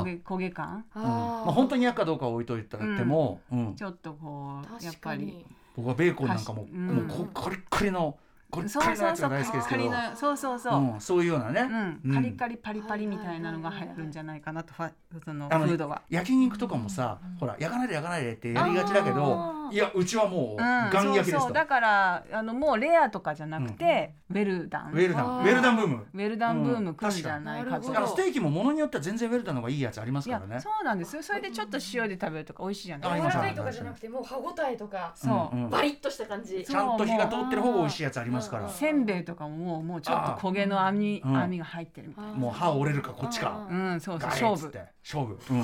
S4: 焦げ焦げ感？
S2: うん。まあ本当に嫌かどうかは置いといても、うん。
S4: ちょっとこうやっ
S3: 確かに。
S4: ぱり。
S2: 僕はベーコンなんかも、
S4: うん。
S2: もうこカリッカリのカリッ
S4: そう
S2: カリのやつが大好きですけど、
S4: そうそうそう、
S2: うん、そういうようなね、
S4: うん。
S2: うん。
S4: カリカリパリパリみたいなのが流行るんじゃないかなとファそのフ
S2: あの
S4: ードは。
S2: 焼肉とかもさ、ほら焼かないで焼かないでってやりがちだけど
S3: あー
S2: いやうちはもう
S4: うん
S2: ガン焼きですと、
S4: そうそう。だからあのもうレアとかじゃなくて、ウェルダン。
S2: ウェルダン。ウェルダンブーム。
S4: ウェルダンブーム来るんじゃないかと。
S3: うん確かに
S2: あのステーキもものによっては全然ウェルダンの方がいいやつありますからね。
S4: そうなんですよ。それでちょっと塩で食べるとか美味しいじゃない
S2: あります
S3: 柔らかいとかじゃなくてもう歯ごたえとか。
S4: そう、
S3: バリッとした感じ。
S2: ちゃんと火が通ってる方が美味しいやつありますから。
S3: う。ん
S4: せんべいとかももうもうちょっと焦げの網
S2: うん。
S4: 網が入ってるみたいな。
S2: もう歯折れるかこっちか。
S4: うん、そうそう。
S2: ガ
S4: 勝負。
S2: 勝負、う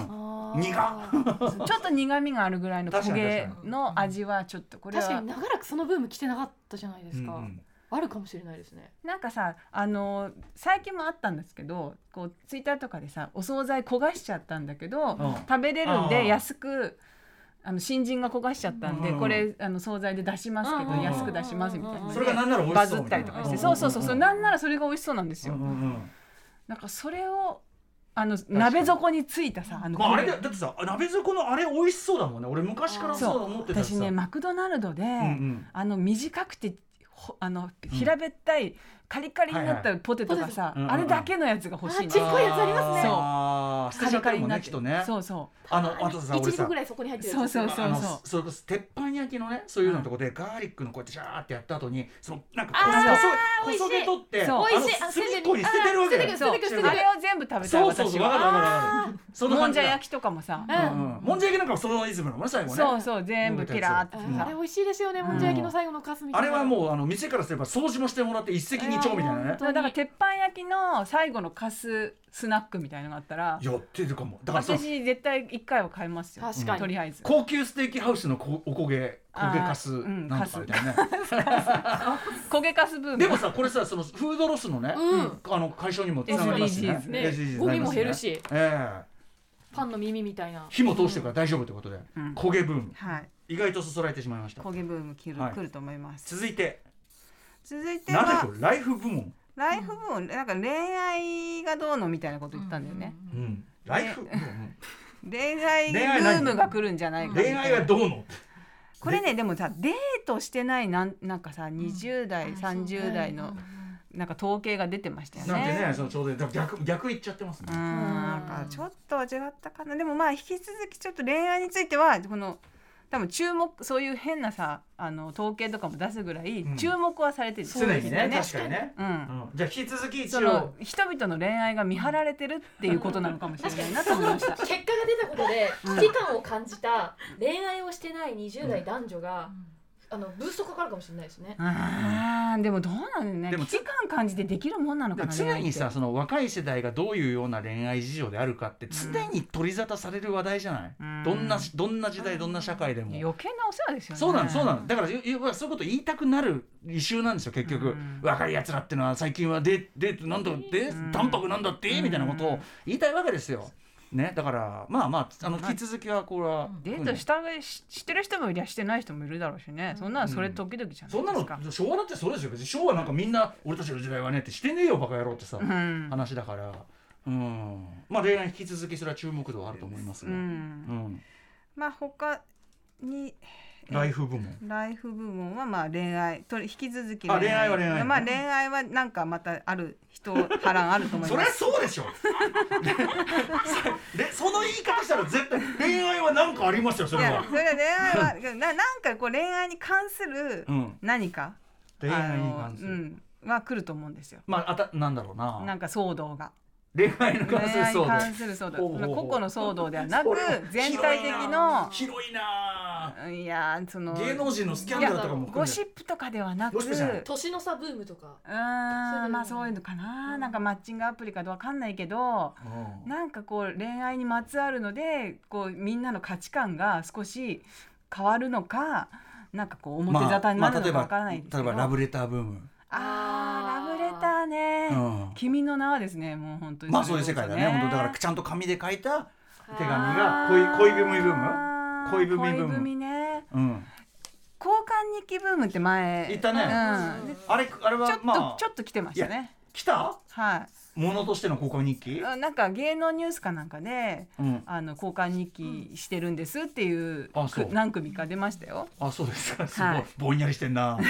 S2: ん、苦。
S4: ちょっと苦味があるぐらいの焦げの味はちょっとこれは。
S3: 確かに長らくそのブーム来てなかったじゃないですか、
S2: うんうん。
S3: あるかもしれないですね。
S4: なんかさあの最近もあったんですけどこうツイッターとかでさお惣菜焦がしちゃったんだけど、
S2: うん。
S4: 食べれるんで安くあの新人が焦がしちゃったんで、
S2: うん。
S4: これあの惣菜で出しますけど、
S3: うん。
S4: 安く出しますみたいな。
S2: それがなんなら美
S4: バ
S2: 味しそう
S4: ズったりとかして、そうそうそうそう、なんならそれが美味しそうなんですよ、なんかそれをあの鍋底についたさあの
S2: まあ、あれだだってさ鍋底のあれ美味しそうだもんね。俺昔からそう。思ってたしさ。
S4: 私ねマクドナルドで、
S2: うんうん。
S4: あの短くてほあの平べったいカリカリになったポテトがさ、
S2: はいはい
S4: あれだけのやつが欲しいの。
S3: あちっこいやつありますね。
S4: そう。
S2: あー捨てちゃってねきっとね。
S4: そうそ
S2: あのあとさ俺さ。
S3: 一個ぐらいそこに入ってるやつ。
S4: そうそう
S2: あのそれこそ鉄板焼きのねそういうののとこでガーリックのこうやってジャーってやった後にそのなんかこ
S3: あー
S2: 細い。細毛取って
S4: そう
S3: しい。あ
S2: 隅っこに捨ててるわけだよ。
S3: 捨ててく捨ててく捨ててく。
S4: うあれを全部食べたい
S2: そうそうそうわかるわかるその
S4: もんじゃ焼きとかもさ、
S3: うん。
S2: うんうん。もんじゃ焼きなんかもそのリズムなのね最後ね。
S4: そうそう全部ピラーって。さ
S3: あれ美味しいですよねもんじゃ焼きの最後のカスみたいな。
S2: あれはもうあの店からすれば掃除もしてもらって一石二鳥みたいなね。
S3: 当
S4: だから鉄板焼きの最後のカススナックみたいのがあったら
S2: やってるかも。だから
S4: 私絶対一回は買いますよ。
S3: 確かに。
S4: とりあえず。
S2: 高級ステーキハウスのこおこげ焦げかすなんとかみたいなね。
S4: 焦げカスブーム。
S2: でもさこれさそのフードロスのね、
S3: うん。
S2: あの解消にもつながりますしね。
S3: ね。ゴミも減るし。
S2: ええ。
S3: パンの耳みたいな。
S2: 火も通してるから大丈夫ということで、
S4: うん。
S2: 焦げブーム。
S4: はい。
S2: 意外とそそられてしまいました。
S4: 焦げブーム来る,、
S2: はい。
S4: 来ると思います。
S2: 続いて。
S4: 続いては
S2: けライフ部門、
S4: ライフ部門なんか恋愛がどうのみたいなこと言ったんだよね、
S2: うん、ライフ部門
S4: 恋愛ブームが来るんじゃないかみたいな
S2: 恋愛はどうの？
S4: これねでもさデートしてないなんなんかさ20代30代のなんか統計が出てましたよね。
S2: なんてねそのちょうど逆逆言っちゃってますね。
S4: うん、なん。かちょっと違ったかな。でもまあ引き続きちょっと恋愛についてはこの多分注目そういう変なさあの統計とかも出すぐらい
S2: うん。
S4: 注目はされてる、
S2: 常にね確かにね、
S4: うん。
S2: うん、じゃあ引き続き一応。
S4: その人々の恋愛が見張られてるっていうことなのかもしれないなと思いました。
S6: 結果が出たことで危機感を感じた恋愛をしてない20代男女が、あのブーストかかるかもしれないですね。
S4: あーでもどうなんだよね
S2: でも
S4: 危機感感じてできるもんなのかな
S2: 常にさその若い世代がどういうような恋愛事情であるかって常に取り沙汰される話題じゃない、
S4: うん。
S2: どんなどんな時代どんな社会でも、
S4: 余計なお世話ですよね。
S2: そうなのそうなのだからそういうこと言いたくなる異臭なんですよ結局、
S4: うん。
S2: 若いやつらってのは最近はデデートなんだって、
S4: うん。
S2: 淡白なんだって、みたいなことを言いたいわけですよ。ね、だからまあまああの
S4: まあ
S2: 引き続きはこれは、
S4: デートしたししてる人もいりゃしてない人もいるだろうしね。そんなのそれ時々じゃない
S2: そんな
S4: ですか、
S2: の昭和だってそうですよ。別に昭和なんかみんな俺たちの時代はねってしてねえよバカ野郎ってさ、
S4: うん。
S2: 話だから。うん。まあ恋愛引き続きそれは注目度はあると思います
S4: う
S2: が、うん。ん。
S4: まあ他に
S2: ライフ部門。
S4: ライフ部門はまあ恋愛と引き続き
S2: あ恋愛は恋愛
S4: まあ恋愛はなんかまたある人波乱あると思い
S2: そりゃ
S4: ます
S2: そうでしょ。でその言い方したら絶対恋愛は何かありますよそ
S4: い
S2: れは。
S4: やそれは恋愛は ななんかこう恋愛に関する
S2: うん。
S4: 何か、
S2: 恋愛に関する、
S4: うんは来ると思うんですよ。
S2: まああたなんだろうな。
S4: なんか騒動が
S2: 恋愛に
S4: 恋
S2: 関する
S4: 騒動
S2: ほうほうほう。
S4: まあ個々の騒動ではなく全体的の
S2: 広いな。広い
S4: いやその
S2: な芸能人のスキャンダルとかも含め
S4: ゴシップとかではなく
S6: 年の差ブームとか。
S4: うーんまあそういうのかな、なんかマッチングアプリかわかんないけど
S2: うん。
S4: なんかこう恋愛にまつわるのでこうみんなの価値観が少し変わるのかなんかこう表沙汰になるのかわからないですけど、
S2: 例えばラブレターブーム、
S4: あーラブレターね、
S2: うん。
S4: 君の名はですねもう本当に。
S2: まあそういう世界だね。本当だからちゃんと紙で書いた手紙が恋恋文ブーム恋文ブーム
S4: 恋文ね。
S2: うん。
S4: 交換日記ブームって前。
S2: いたね。
S4: うん。で
S2: あれあれ
S4: ちょっと、ちょっと来てましたね。
S2: 来た？
S4: はい
S2: ものとしての交換日記？
S4: あなんか芸能ニュースかなんかで
S2: うん。
S4: あの交換日記してるんですっていう,、
S2: あそう。
S4: 何組か出ましたよ。
S2: あそうですか。すごい、
S4: はい
S2: ぼんやりしてんな。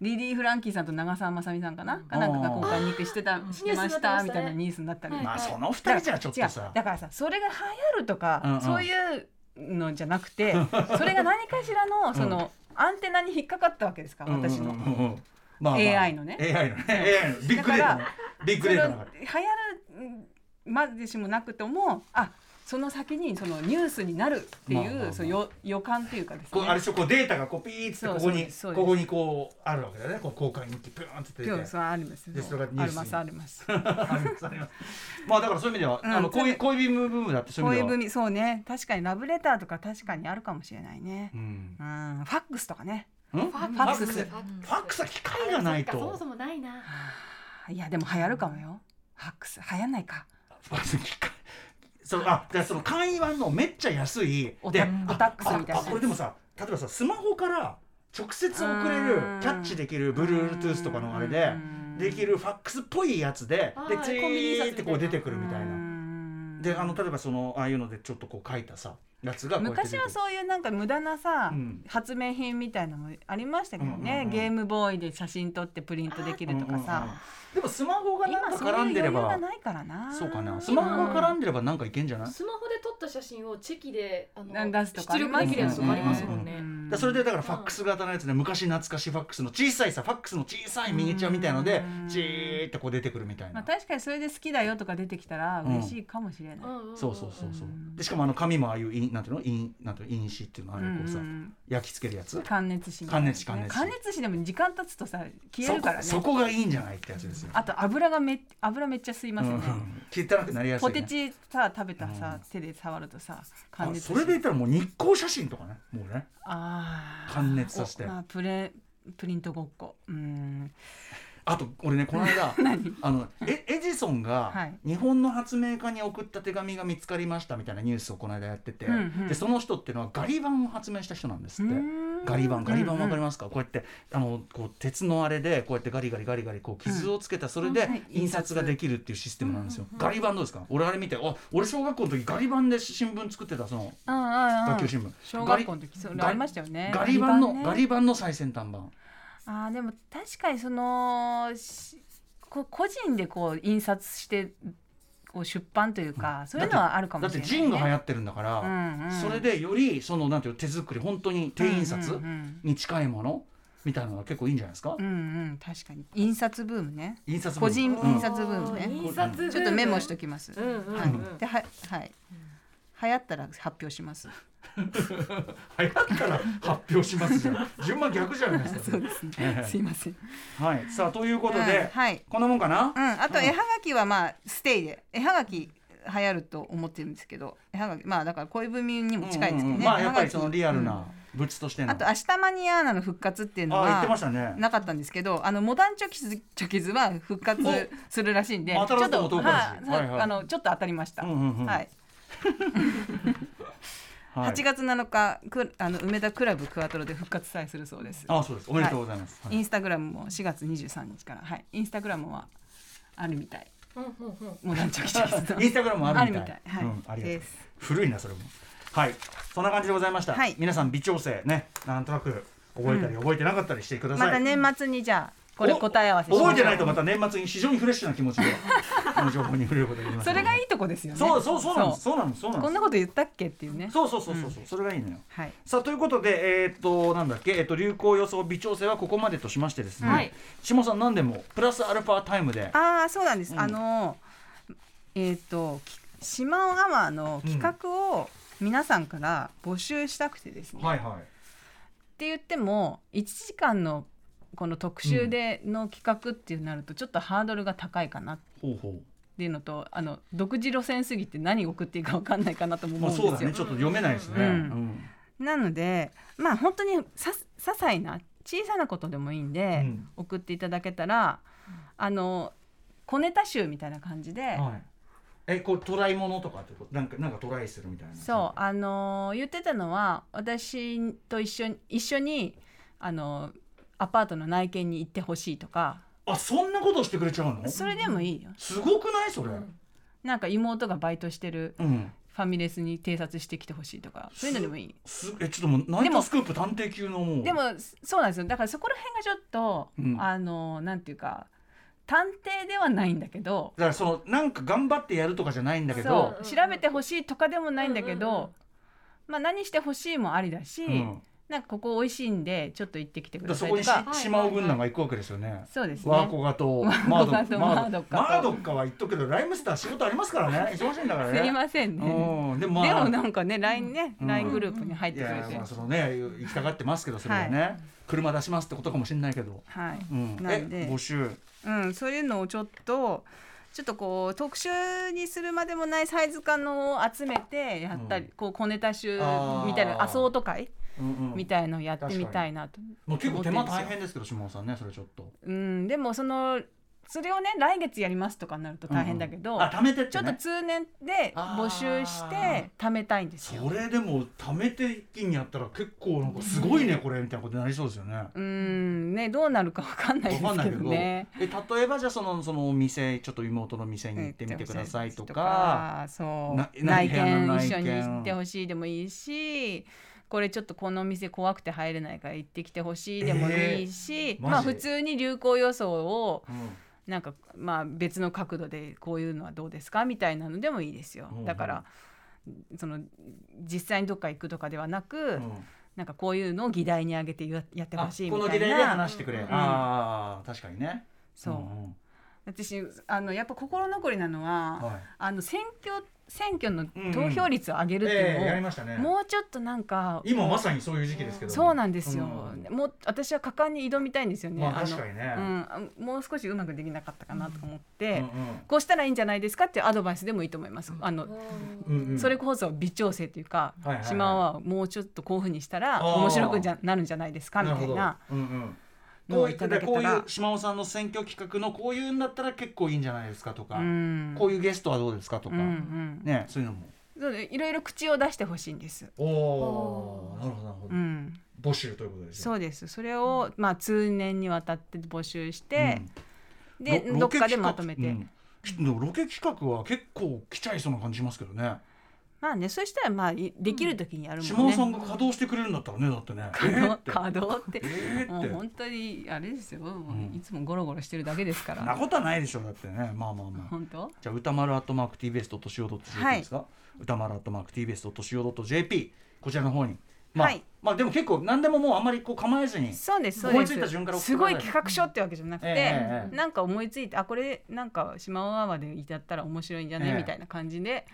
S4: リリー・フランキーさんと長澤まさみさんかな？かなんかが交換日記してたしてましたみたいなニュースになったり、
S6: はい。
S2: まあその二人じゃちょっとさ。
S4: だからさそれが流行るとか、
S2: うんうん。
S4: そういうのじゃなくてそれが何かしらのその、アンテナに引っかかったわけですか私の。
S2: うんうんうん。うんまあまあ。
S4: AI のね。
S2: AI のね。AI の。ビッグデータのビッグデータの中で。
S4: 行るまでしもなくてもあその先にそのニュースになるっていう、
S2: まあまあまあ。
S4: そうよ予感っていうかですね。
S2: あれでしょこうデータがこうピーッてここにここにこうあるわけだよね。こう交換日記プーンって出て。
S4: そうあります
S2: でそれがニュースに。
S4: ありますあります。
S2: ありますあります。まあだからそういう意味では、
S4: うん
S2: あの恋恋文ブームだってそういう意味では。
S4: 恋文そうね。確かにラブレターとか確かにあるかもしれないね。
S2: うん。
S4: うん。ファックスとかね。
S2: んフ
S6: ファ
S4: ックス。
S2: ファックス。は機械がないと。
S6: そもそもないな。
S4: いやでも流行るかもよ。ファックス。流行んないか。
S2: ファックス機械そうあじゃあその簡易版のめっちゃ安い。
S4: オ
S2: で
S4: タオタックスみたいな。
S2: これでもさ例えばさスマホから直接送れる
S4: うん
S2: キャッチできる Bluetooth とかのあれで
S4: うん。
S2: できるファックスっぽいやつででチーってこう出てくるみたいな。
S4: な
S2: であの例えばそのああいうのでちょっとこう書いたさ
S4: 昔はそういうなんか無駄なさ、
S2: うん。
S4: 発明品みたいなのもありましたけどね、
S2: うんうんうん
S4: ゲームボーイで写真撮ってプリントできるとかさ、
S2: でもスマホがなんか絡んでれば
S4: 裕がないからな。
S2: そうかな。スマホが絡んでればなんかいけんじゃない
S6: スマホで撮った写真をチェキであの
S4: 出
S6: 力できるやつとかありますもん
S2: う
S6: ね。
S2: だそれでだからファックス型のやつで昔懐かしいファックスの小さいさファックスの小さいミニチュアみたいので
S4: うん
S2: チーってこう出てくるみたい
S4: まあ、
S2: な
S4: 確かにそれで好きだよとか出てきたら嬉しいかもしれない。
S6: うん
S2: そうそうそうそう
S4: う。ん
S2: でしかもあの紙もああいう印なんていうの印なんていう紙っていうのああいうこうさ
S4: うん
S2: 焼き付けるやつ。
S4: 関熱紙みた
S2: 関
S4: いな
S2: 熱紙関熱
S4: 紙でも時間経つとさ消えるからね。
S2: そこそこがいいんじゃないってやつですよ
S4: あと油がめ油めっちゃ吸いますよね、
S2: うん。汚くなりやすいね。
S4: ポテチさ食べたさ、
S2: うん
S4: 手で触るとさ
S2: あ
S4: 関熱
S2: それで言ったらもう日光写真とかね。もうね。
S4: あー。
S2: 感熱させて。
S4: おまあ、プレプリントごっこ。うん
S2: あと俺ねこの間 あのエエジソンが
S4: はい。
S2: 日本の発明家に送った手紙が見つかりましたみたいなニュースをこの間やってて、
S4: うんうん。
S2: でその人っていうのはガリバンを発明した人なんですって。
S4: うん。
S2: ガリバンガリバンわかり
S4: ま
S2: ますか、こうやってあのこう鉄のあれでこうやってガリガリガリガリこう傷をつけたそれで
S4: うんはい。
S2: 印刷ができるっていうシステムなんですよ、ガリバンどうですか？俺あれ見てあ俺小学校の時ガリバンで新聞作ってたその
S4: うんうんうん。
S2: 学級新聞、
S4: 小学校の時それありましたよね。
S2: ガリバンの
S4: ね。
S2: ガリバンの最先端版
S4: あーでも確かにそのしこう個人でこう印刷してこう出版というか、そういうのはあるか
S2: だっ
S4: もしてれない、ね、
S2: ジンが流行ってるんだから、
S4: うんうん。
S2: それでよりそのなんていうの手作り本当に低印刷
S4: うんうん
S2: に近いものみたいなのが結構いいんじゃないですか、
S4: うん、うんうん確かに。印刷ブームね。
S2: 印刷部
S4: 個人
S2: うん
S4: 印刷ブームね。
S6: 印刷ブーム。
S4: ちょっとメモしときます、
S6: うんうんうん。
S4: はい。でははい。流行ったら発表します
S2: 流行ったら発表しますじゃん。順番逆じゃないですか。
S4: そうですね。
S2: ええ。
S4: すいません。
S2: はい。さあということ
S4: うん
S2: で、
S4: はい。
S2: こんなもんかな、
S4: うん、あと絵はがきはまあステイで。絵はがき流行ると思ってるんですけど絵はがきまあだから恋文にも近いですけどね、
S2: うんうんまあやっぱりそのリアルな物としての、
S4: あと「明日マニアーナ」の復活っていうのはなかったんですけどあのモダンチョキズチョキズは復活するらしいんで
S2: お当たらずと
S4: あのちょっと当たりました、
S2: うんうんうん。
S4: はい
S2: はい。
S4: 8月7日くあの梅田クラブクワトロで復活さえするそうです。
S2: あそうです。おめでとうございます、はい。
S4: インスタグラムも4月23日からはい。インスタグラムはあるみたい。
S6: うんうんうん。
S4: モダンチョキチョキズの
S2: インスタグラムあるみたい。
S4: あるみたい。はい。
S2: うん、ありがとう。古いなそれも。はい。そんな感じでございました、
S4: はい。
S2: 皆さん微調整ねなんとなく覚えたり覚えてなかったりしてください、
S4: また年末にじゃあこれ
S2: お
S4: 答え合わせ
S2: 覚えてないとまた年末に非常にフレッシュな気持ちで この情報に触れることができます
S4: それがいいとこですよね。
S2: そうそうそうなんです。そう。なんですそうなんです。
S4: こんなこと言ったっけっていうね。
S2: そうそうそうそうそう、それがいいのよ。
S4: はい。
S2: さあということでえーっとなんだっけ？えーっと流行予想微調整はここまでとしましてですね、
S3: はい。
S2: 下さん何でもプラスアルファタイムで。
S4: ああそうなんです、
S2: うん。
S4: あのえっ、とき島尾アワーの企画を皆さんから募集したくてですね、
S2: はいはい。
S4: って言っても1時間のこの特集での企画っていうなるとちょっとハードルが高いかなっていうのとあの独自路線すぎて何送っていいか分かんないかなとも思
S2: まあ
S4: うんですよ。
S2: そうだね。ちょっと読めないですね、
S4: うん。なのでまあ本当にさ些細な小さなことでもいいんで、
S2: うん。
S4: 送っていただけたらあの小ネタ集みたいな感じで、
S2: はい。えこうトライものとかってこと？なんかなんかトライするみたいな。
S4: そうあの言ってたのは私と一緒に一緒にあのアパートの内見に行ってほしいとか。
S2: あそんなことしてくれちゃうの？
S4: それでもいいよ。
S2: すごくない？それ。
S4: なんか妹がバイトしてる
S2: うん。
S4: ファミレスに偵察してきてほしいとか。そういうのでもいい。
S2: すえちょっともうナイトスクープ探偵級のもう。
S4: でもそうなんですよ。だからそこら辺がちょっと、
S2: うん。
S4: あのなんていうか探偵ではないんだけど。
S2: だからそのなんか頑張ってやるとかじゃないんだけ
S4: そ
S2: ど
S4: う。調べてほしいとかでもないんだけど、
S6: うんうんうん。
S4: まあ何してほしいもありだし、
S2: うん
S4: なんかここ美味しいんでちょっと行ってきてくだ
S2: だからそこに島尾軍団が行くわけですよね。
S4: そうですね。
S2: ワーコガとマード
S4: ワーコガと
S2: マード
S4: マードカ
S2: は言っとくけどライムスター仕事ありますからね。忙しいんだからね。
S4: すいませんね。
S2: うん。でもまあ
S4: でもなんかね LINE ね
S2: うん。
S4: LINE グループに入っ
S2: い
S4: てくれて。
S2: やまあそのね行きたがってますけどそれはね、車出しますってことかもしれないけど、
S4: はい。
S2: うん、
S4: なんで。
S2: え募集。
S4: うんそういうのをちょっとちょっとこう特集にするまでもないサイズ感のを集めてやったり、
S2: うん。
S4: こう小ネタ集みたいなアソート会みたいのをやってみたいなと。
S2: もう結構手間大変ですけど下尾さんねそれちょっと。
S4: うん。でもそのそれをね来月やりますとかになると大変だけど、
S2: うんうんあ貯めてって、
S4: ちょ
S2: ね、
S4: っと通年で募集して貯めたいんですよ。
S2: そ。れでも貯めて一気にやったら結構なんかすごいねこれみたいなことになりそうですよね。
S4: うん。ねどうなるかわかんないですけ
S2: わかんないけど、
S4: どね。
S2: え例えばじゃあそのそのお店ちょっと妹の店に行ってみてくださいと
S4: と
S2: か、
S4: かそう。
S2: な
S4: 内見一緒に行ってほしいでもいいしこれちょっとこの店怖くて入れないから行ってきてほしいでもいいし、
S2: ーマジ
S4: まあ普通に流行予想を
S2: うん。
S4: なんかまあ別の角度でこういうのはどうですかみたいなのでもいいですよ。だからその実際にどっか行くとかではなく、
S2: うん。
S4: なんかこういうのを議題に挙げてややってほ
S2: あ
S4: しい
S2: この時代で
S4: みたいな
S2: 話してくれ、
S6: うん。
S2: ああ確かにね。
S4: そう、
S2: んん。
S4: 私あのやっぱ心残りなのは、
S2: はい。
S4: あの選挙選挙の投票率を上げるっていうのを、もうちょっとなんか
S2: 今まさにそういう時期ですけど。
S4: そうなんですよ、
S2: うん。
S4: もう私は果敢に挑みたいんですよね、
S2: 確かにね。
S4: うんあ、もう少しうまくできなかったかなと思って、こうしたらいいんじゃないですかっていうアドバイスでもいいと思います、あの
S2: うんうん。
S4: それこそ微調整というか、島はもうちょっとこういうふうにしたら面白くじゃなるんじゃないですかみたいな。
S2: なるほど。うんこういったこういう島尾さんの選挙企画のこういうんだったら結構いいんじゃないですかとか、
S4: うん。
S2: こういうゲストはどうですかとか、
S4: うんうん。
S2: ねそういうのも。
S4: いろいろ口を出してほしいんです。
S2: おおなるほどなるほど、
S4: うん、
S2: 募集ということですよ
S4: そうです。それを、まあ通年にわたって募集して、
S2: うん。
S4: で
S2: ロ
S4: どっかでまとめて、
S2: うん。きでもロケ企画は結構来ちゃいそうな感じしますけどね
S4: まあねそしたらまあいできる時にやるも
S2: 島尾
S4: んね、
S2: さんが稼働してくれるんだったらねだってね。
S4: 稼働？
S2: えーって。
S4: もう本当にあれですよ、いつもゴロゴロしてるだけですから。
S2: なことはないでしょだってね。まあまあまあ。
S4: 本当？
S2: じゃあ歌丸アットマーク TBS.CO.JP ですか、歌丸アットマーク TBS.CO.JP こちらの方に。まあ、
S4: はい。
S2: まあでも結構何でももうあんまりこう構えずに。
S4: そうですそう
S2: 思いついた
S4: です
S2: 順から
S4: すごい企画書ってわけじゃなくて、なんか思いついてあこれなんか島尾アワーでやったら面白いんじゃね、
S2: ええ。
S4: みたいな感じで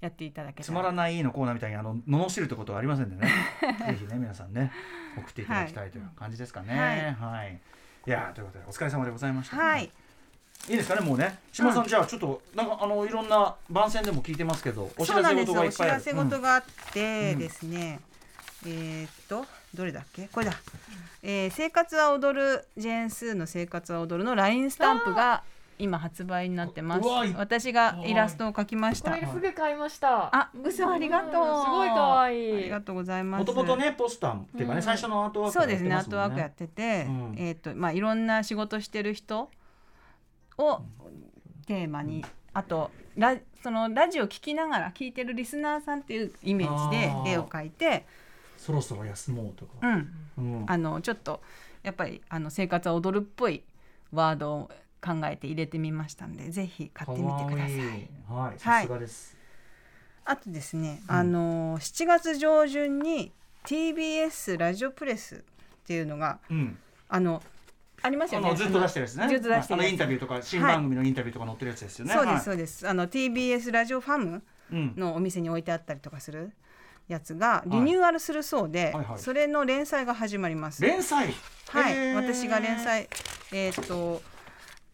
S4: やっていただけ
S2: つまらないのコーナーみたいにあの罵るってことはありませんでね。ぜひね皆さんね送っていただきたいという感じですかね。はい、い、やーということでお疲れ様でございました、
S4: はい。
S2: いいですかねもうね。島さん、じゃあちょっとなんかあのいろんな番宣でも聞いてますけどお知らせ事がいっぱいある。
S4: お知らせ事があって
S2: うん
S4: ですね、えーっとどれだっけ？これだ、えー生活は踊るジェーンスーの生活は踊るの LINE スタンプが今発売になってます。私がイラストを描きました。
S6: これすぐ買いました。
S4: あ嘘ありがとう。
S6: すごい可愛い
S4: ありがとうございます。
S2: もともとねポスターっていうかね、
S6: うん。
S2: 最初のアートワーク
S4: そうですねアートワークやってて、
S2: うん。
S4: えーっとまあいろんな仕事してる人をテーマにあとラそのラジオ聞きながら聞いてるリスナーさんっていうイメージで絵を描いて、
S2: そろそろ休もうとか、
S4: うん、
S2: うん。
S4: あのちょっとやっぱりあの生活は踊るっぽいワードを考えて入れてみましたんでぜひ買ってみてください。
S2: はいさすがです、
S4: あとですね、
S2: うん。
S4: あの7月上旬に TBS ラジオプレスっていうのが
S2: うん。
S4: あのありますよね。
S2: ずっと出してるやつね。
S4: ずっと出してる
S2: インタビューとか新番組のインタビューとか載ってるやつですよね、
S4: そうです
S2: はい。
S4: そうです。あの TBS ラジオファム
S2: うん。
S4: のお店に置いてあったりとかするやつがリニューアルするそうで、
S2: はいはい。
S4: それの連載が始まります。
S2: 連載？
S4: はい、私が連載えーっと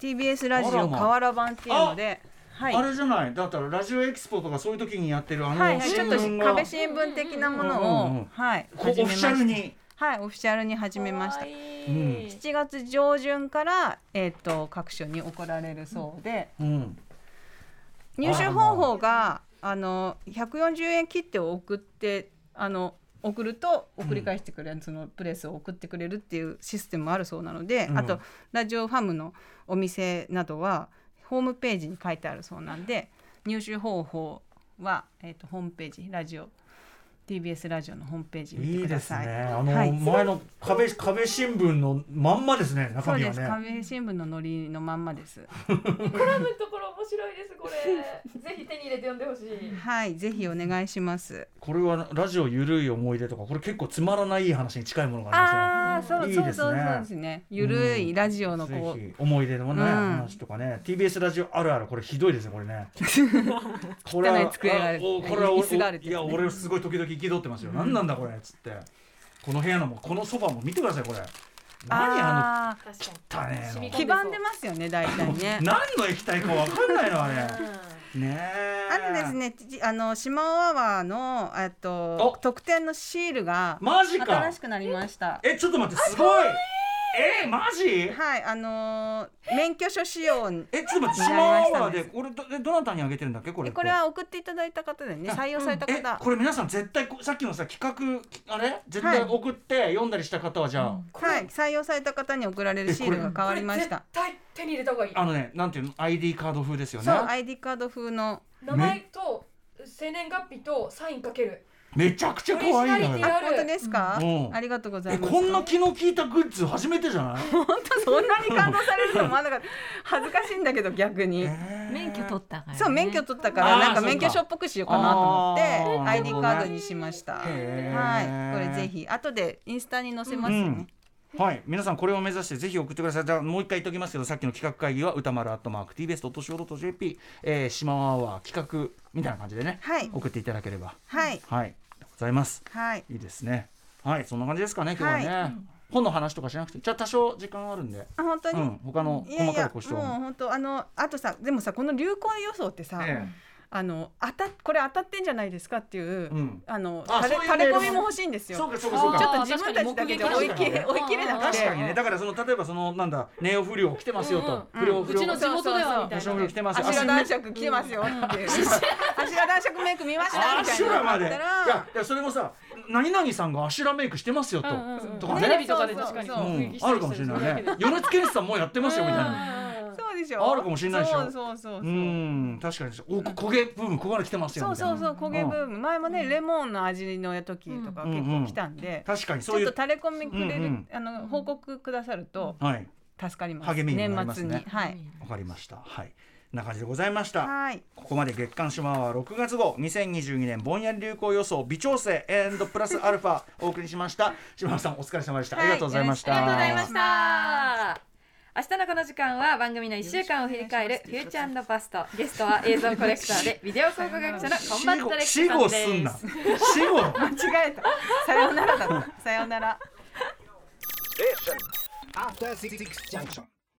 S4: TBS ラジオ
S2: あらま
S4: 河原版っていうので、はい。
S2: あれじゃない。だったらラジオエキスポとかそういう時にやってるあの
S4: はいはい、ち
S2: 新
S4: ょっと
S2: 聞が、
S4: 壁新聞的なものを、
S2: うんうんうん。
S4: はい
S2: オフィシャルに。
S4: はいオフィシャルに始めました。
S6: い
S2: うん
S4: 7月上旬からえーっと各所に送られるそうで、
S2: うん。
S4: 入手方法があの140円切って送ってあの送ると送り返してくれる、そのプレスを送ってくれるっていうシステムもあるそうなので、
S2: うん。
S4: あとラジオファムのお店などはホームページに書いてあるそうなんで入手方法は、えー、とホームページラジオ TBS ラジオのホームページ見
S2: いいです
S4: てください。
S2: ね。あの、
S4: はい。
S2: 前の壁壁新聞のまんまですね中
S4: そうです。
S2: 身はね
S4: 壁新聞のノリのまんまです。
S6: コラムのところ面白いですこれ。ぜひ手に入れて読んでほしい。
S4: はい。ぜひお願いします。
S2: これはラジオゆるい思い出とかこれ結構つまらない話に近いものがあ
S4: ああー。そう
S2: いいですね。
S4: そうそうそうですね。ゆるいラジオのこう、
S2: ねぜひ思い出のね、
S4: うん。
S2: 話とかね TBS ラジオあるあるこれひどいですねこれね。これ
S4: 汚い机がある
S2: おこれはお
S4: 椅子がある
S2: いや俺すごい時々憤ってますよ、何なんだこれっつって。この部屋のもこのソファも見てくださいこれ。何あの汚ねえの。
S4: 黄ばんでますよね大体ね。
S2: 何の液体かわかんないのあれねえ。
S4: あとですね、じあの島尾アワーのえっと
S2: お。
S4: 特典のシールが
S2: マジか。
S4: 新しくなりました。
S2: えちょっと待ってすごいえマジ？
S4: はい、あのー免許証仕様に。
S2: えちょっと待って島ワーで俺どえどなたにあげてるんだっけ？これ。
S4: えこれは送っていただいた方でね、採用された
S2: え
S4: 方。
S2: これ皆さん絶対こさっきのさ企画あれ？絶対
S4: はい。
S2: 送って読んだりした方はじゃあ、
S4: はい、採用された方に送られるシールが変わりました。
S6: 手に入れた方がいい。
S2: あのねなんていうの？ID カード風ですよね。
S4: そう、ID カード風の。
S6: 名前と生年月日とサインかける
S2: めちゃくちゃ可愛いのよ。
S4: 本当ですか、
S2: うん。
S4: ありがとうござい
S2: え
S4: ます。
S2: こんな気の利いたグッズ初めてじゃない、
S4: 本当そんなに感動されると思わなか。った。恥ずかしいんだけど逆に。
S2: えー。
S5: 免許取ったから、ね。
S4: そう免許取ったからなんか免許証っぽくしようかなと思って ID カードにしました。はい、これぜひ。後でインスタに載せますね。
S2: はい。皆さんこれを目指してぜひ送ってください。じゃあもう一回言っておきますけどさっきの企画会議は歌丸アットマーク TBS.CO.JP、えー、島アワー企画みたいな感じでね、
S4: はい。
S2: 送っていただければ。
S4: はい。
S2: はいございます。
S4: はい。
S2: いいですね。はいそんな感じですかね今日はね、本の話とかしなくて。じゃあ多少時間あるんで。
S4: あ本当に？
S2: うん。他の細かいご質
S4: もう
S2: 問
S4: 本当。あのあとさでもさこの流行予想ってさ、
S2: え
S4: あの当たこれ当たってんじゃないですかっていう、
S2: うん。
S4: あの
S2: あ
S4: タレ
S2: そういうメールも
S4: タレコミも欲しいんですよ。
S2: そうかそうかそうか。
S4: ちょっと自分たちだけで追い切れ追い切れなくて。
S2: 確かにね。だからその例えばそのなんだネオ不良来てますよと、
S4: うん
S2: 不良
S4: うん。
S2: 不良
S6: うちの地元ではみたいな。
S2: 不良来てますよ。
S4: アシュラ男爵来てますよ。っていう。アシュラ男爵メイク見ましたみたいな。
S2: ラまで。いやいやそれもさ何々さんがアシュラメイクしてますよと、
S6: うんうんうん。
S2: とかね。
S6: テレビとかで確かに
S2: あるかもしれないね。米津玄師さんもうやってますよみたいな、
S4: そううでしょ？
S2: あるかもしれないでしょ？
S4: そうそうそうそう。
S2: うん確かにお焦げブームここから来てますよ
S4: そうそうそう焦げブーム。前もねレモンの味の時とか結構来たんで
S2: 確かに
S4: ち
S2: そういう。
S4: ょっと垂れ込みくれるあの報告くださると
S2: はい。
S4: 助かります。
S2: 励みにもなり
S4: 年末
S2: ますね。
S4: に。はい。
S2: わかりました。はい。な感じでございました。
S4: はい。
S2: ここまで月刊シマワー6月号。2022年ぼんやり流行予想微調整プラスアルファお送りしました。島野さんお疲れ様でした、
S4: はい。
S2: ありがとうございました。
S3: ありがとうございました。明日のこの時間は番組の1週間を振り返るフューチャーパスト。ゲストは映像コレクターで ビデオ考古学者のコンバット
S2: REC
S3: さん。
S2: 死語すんな。
S3: です。
S2: 死語。
S4: 間違えた。さようならだった。さようなら。
S7: After Six Junction.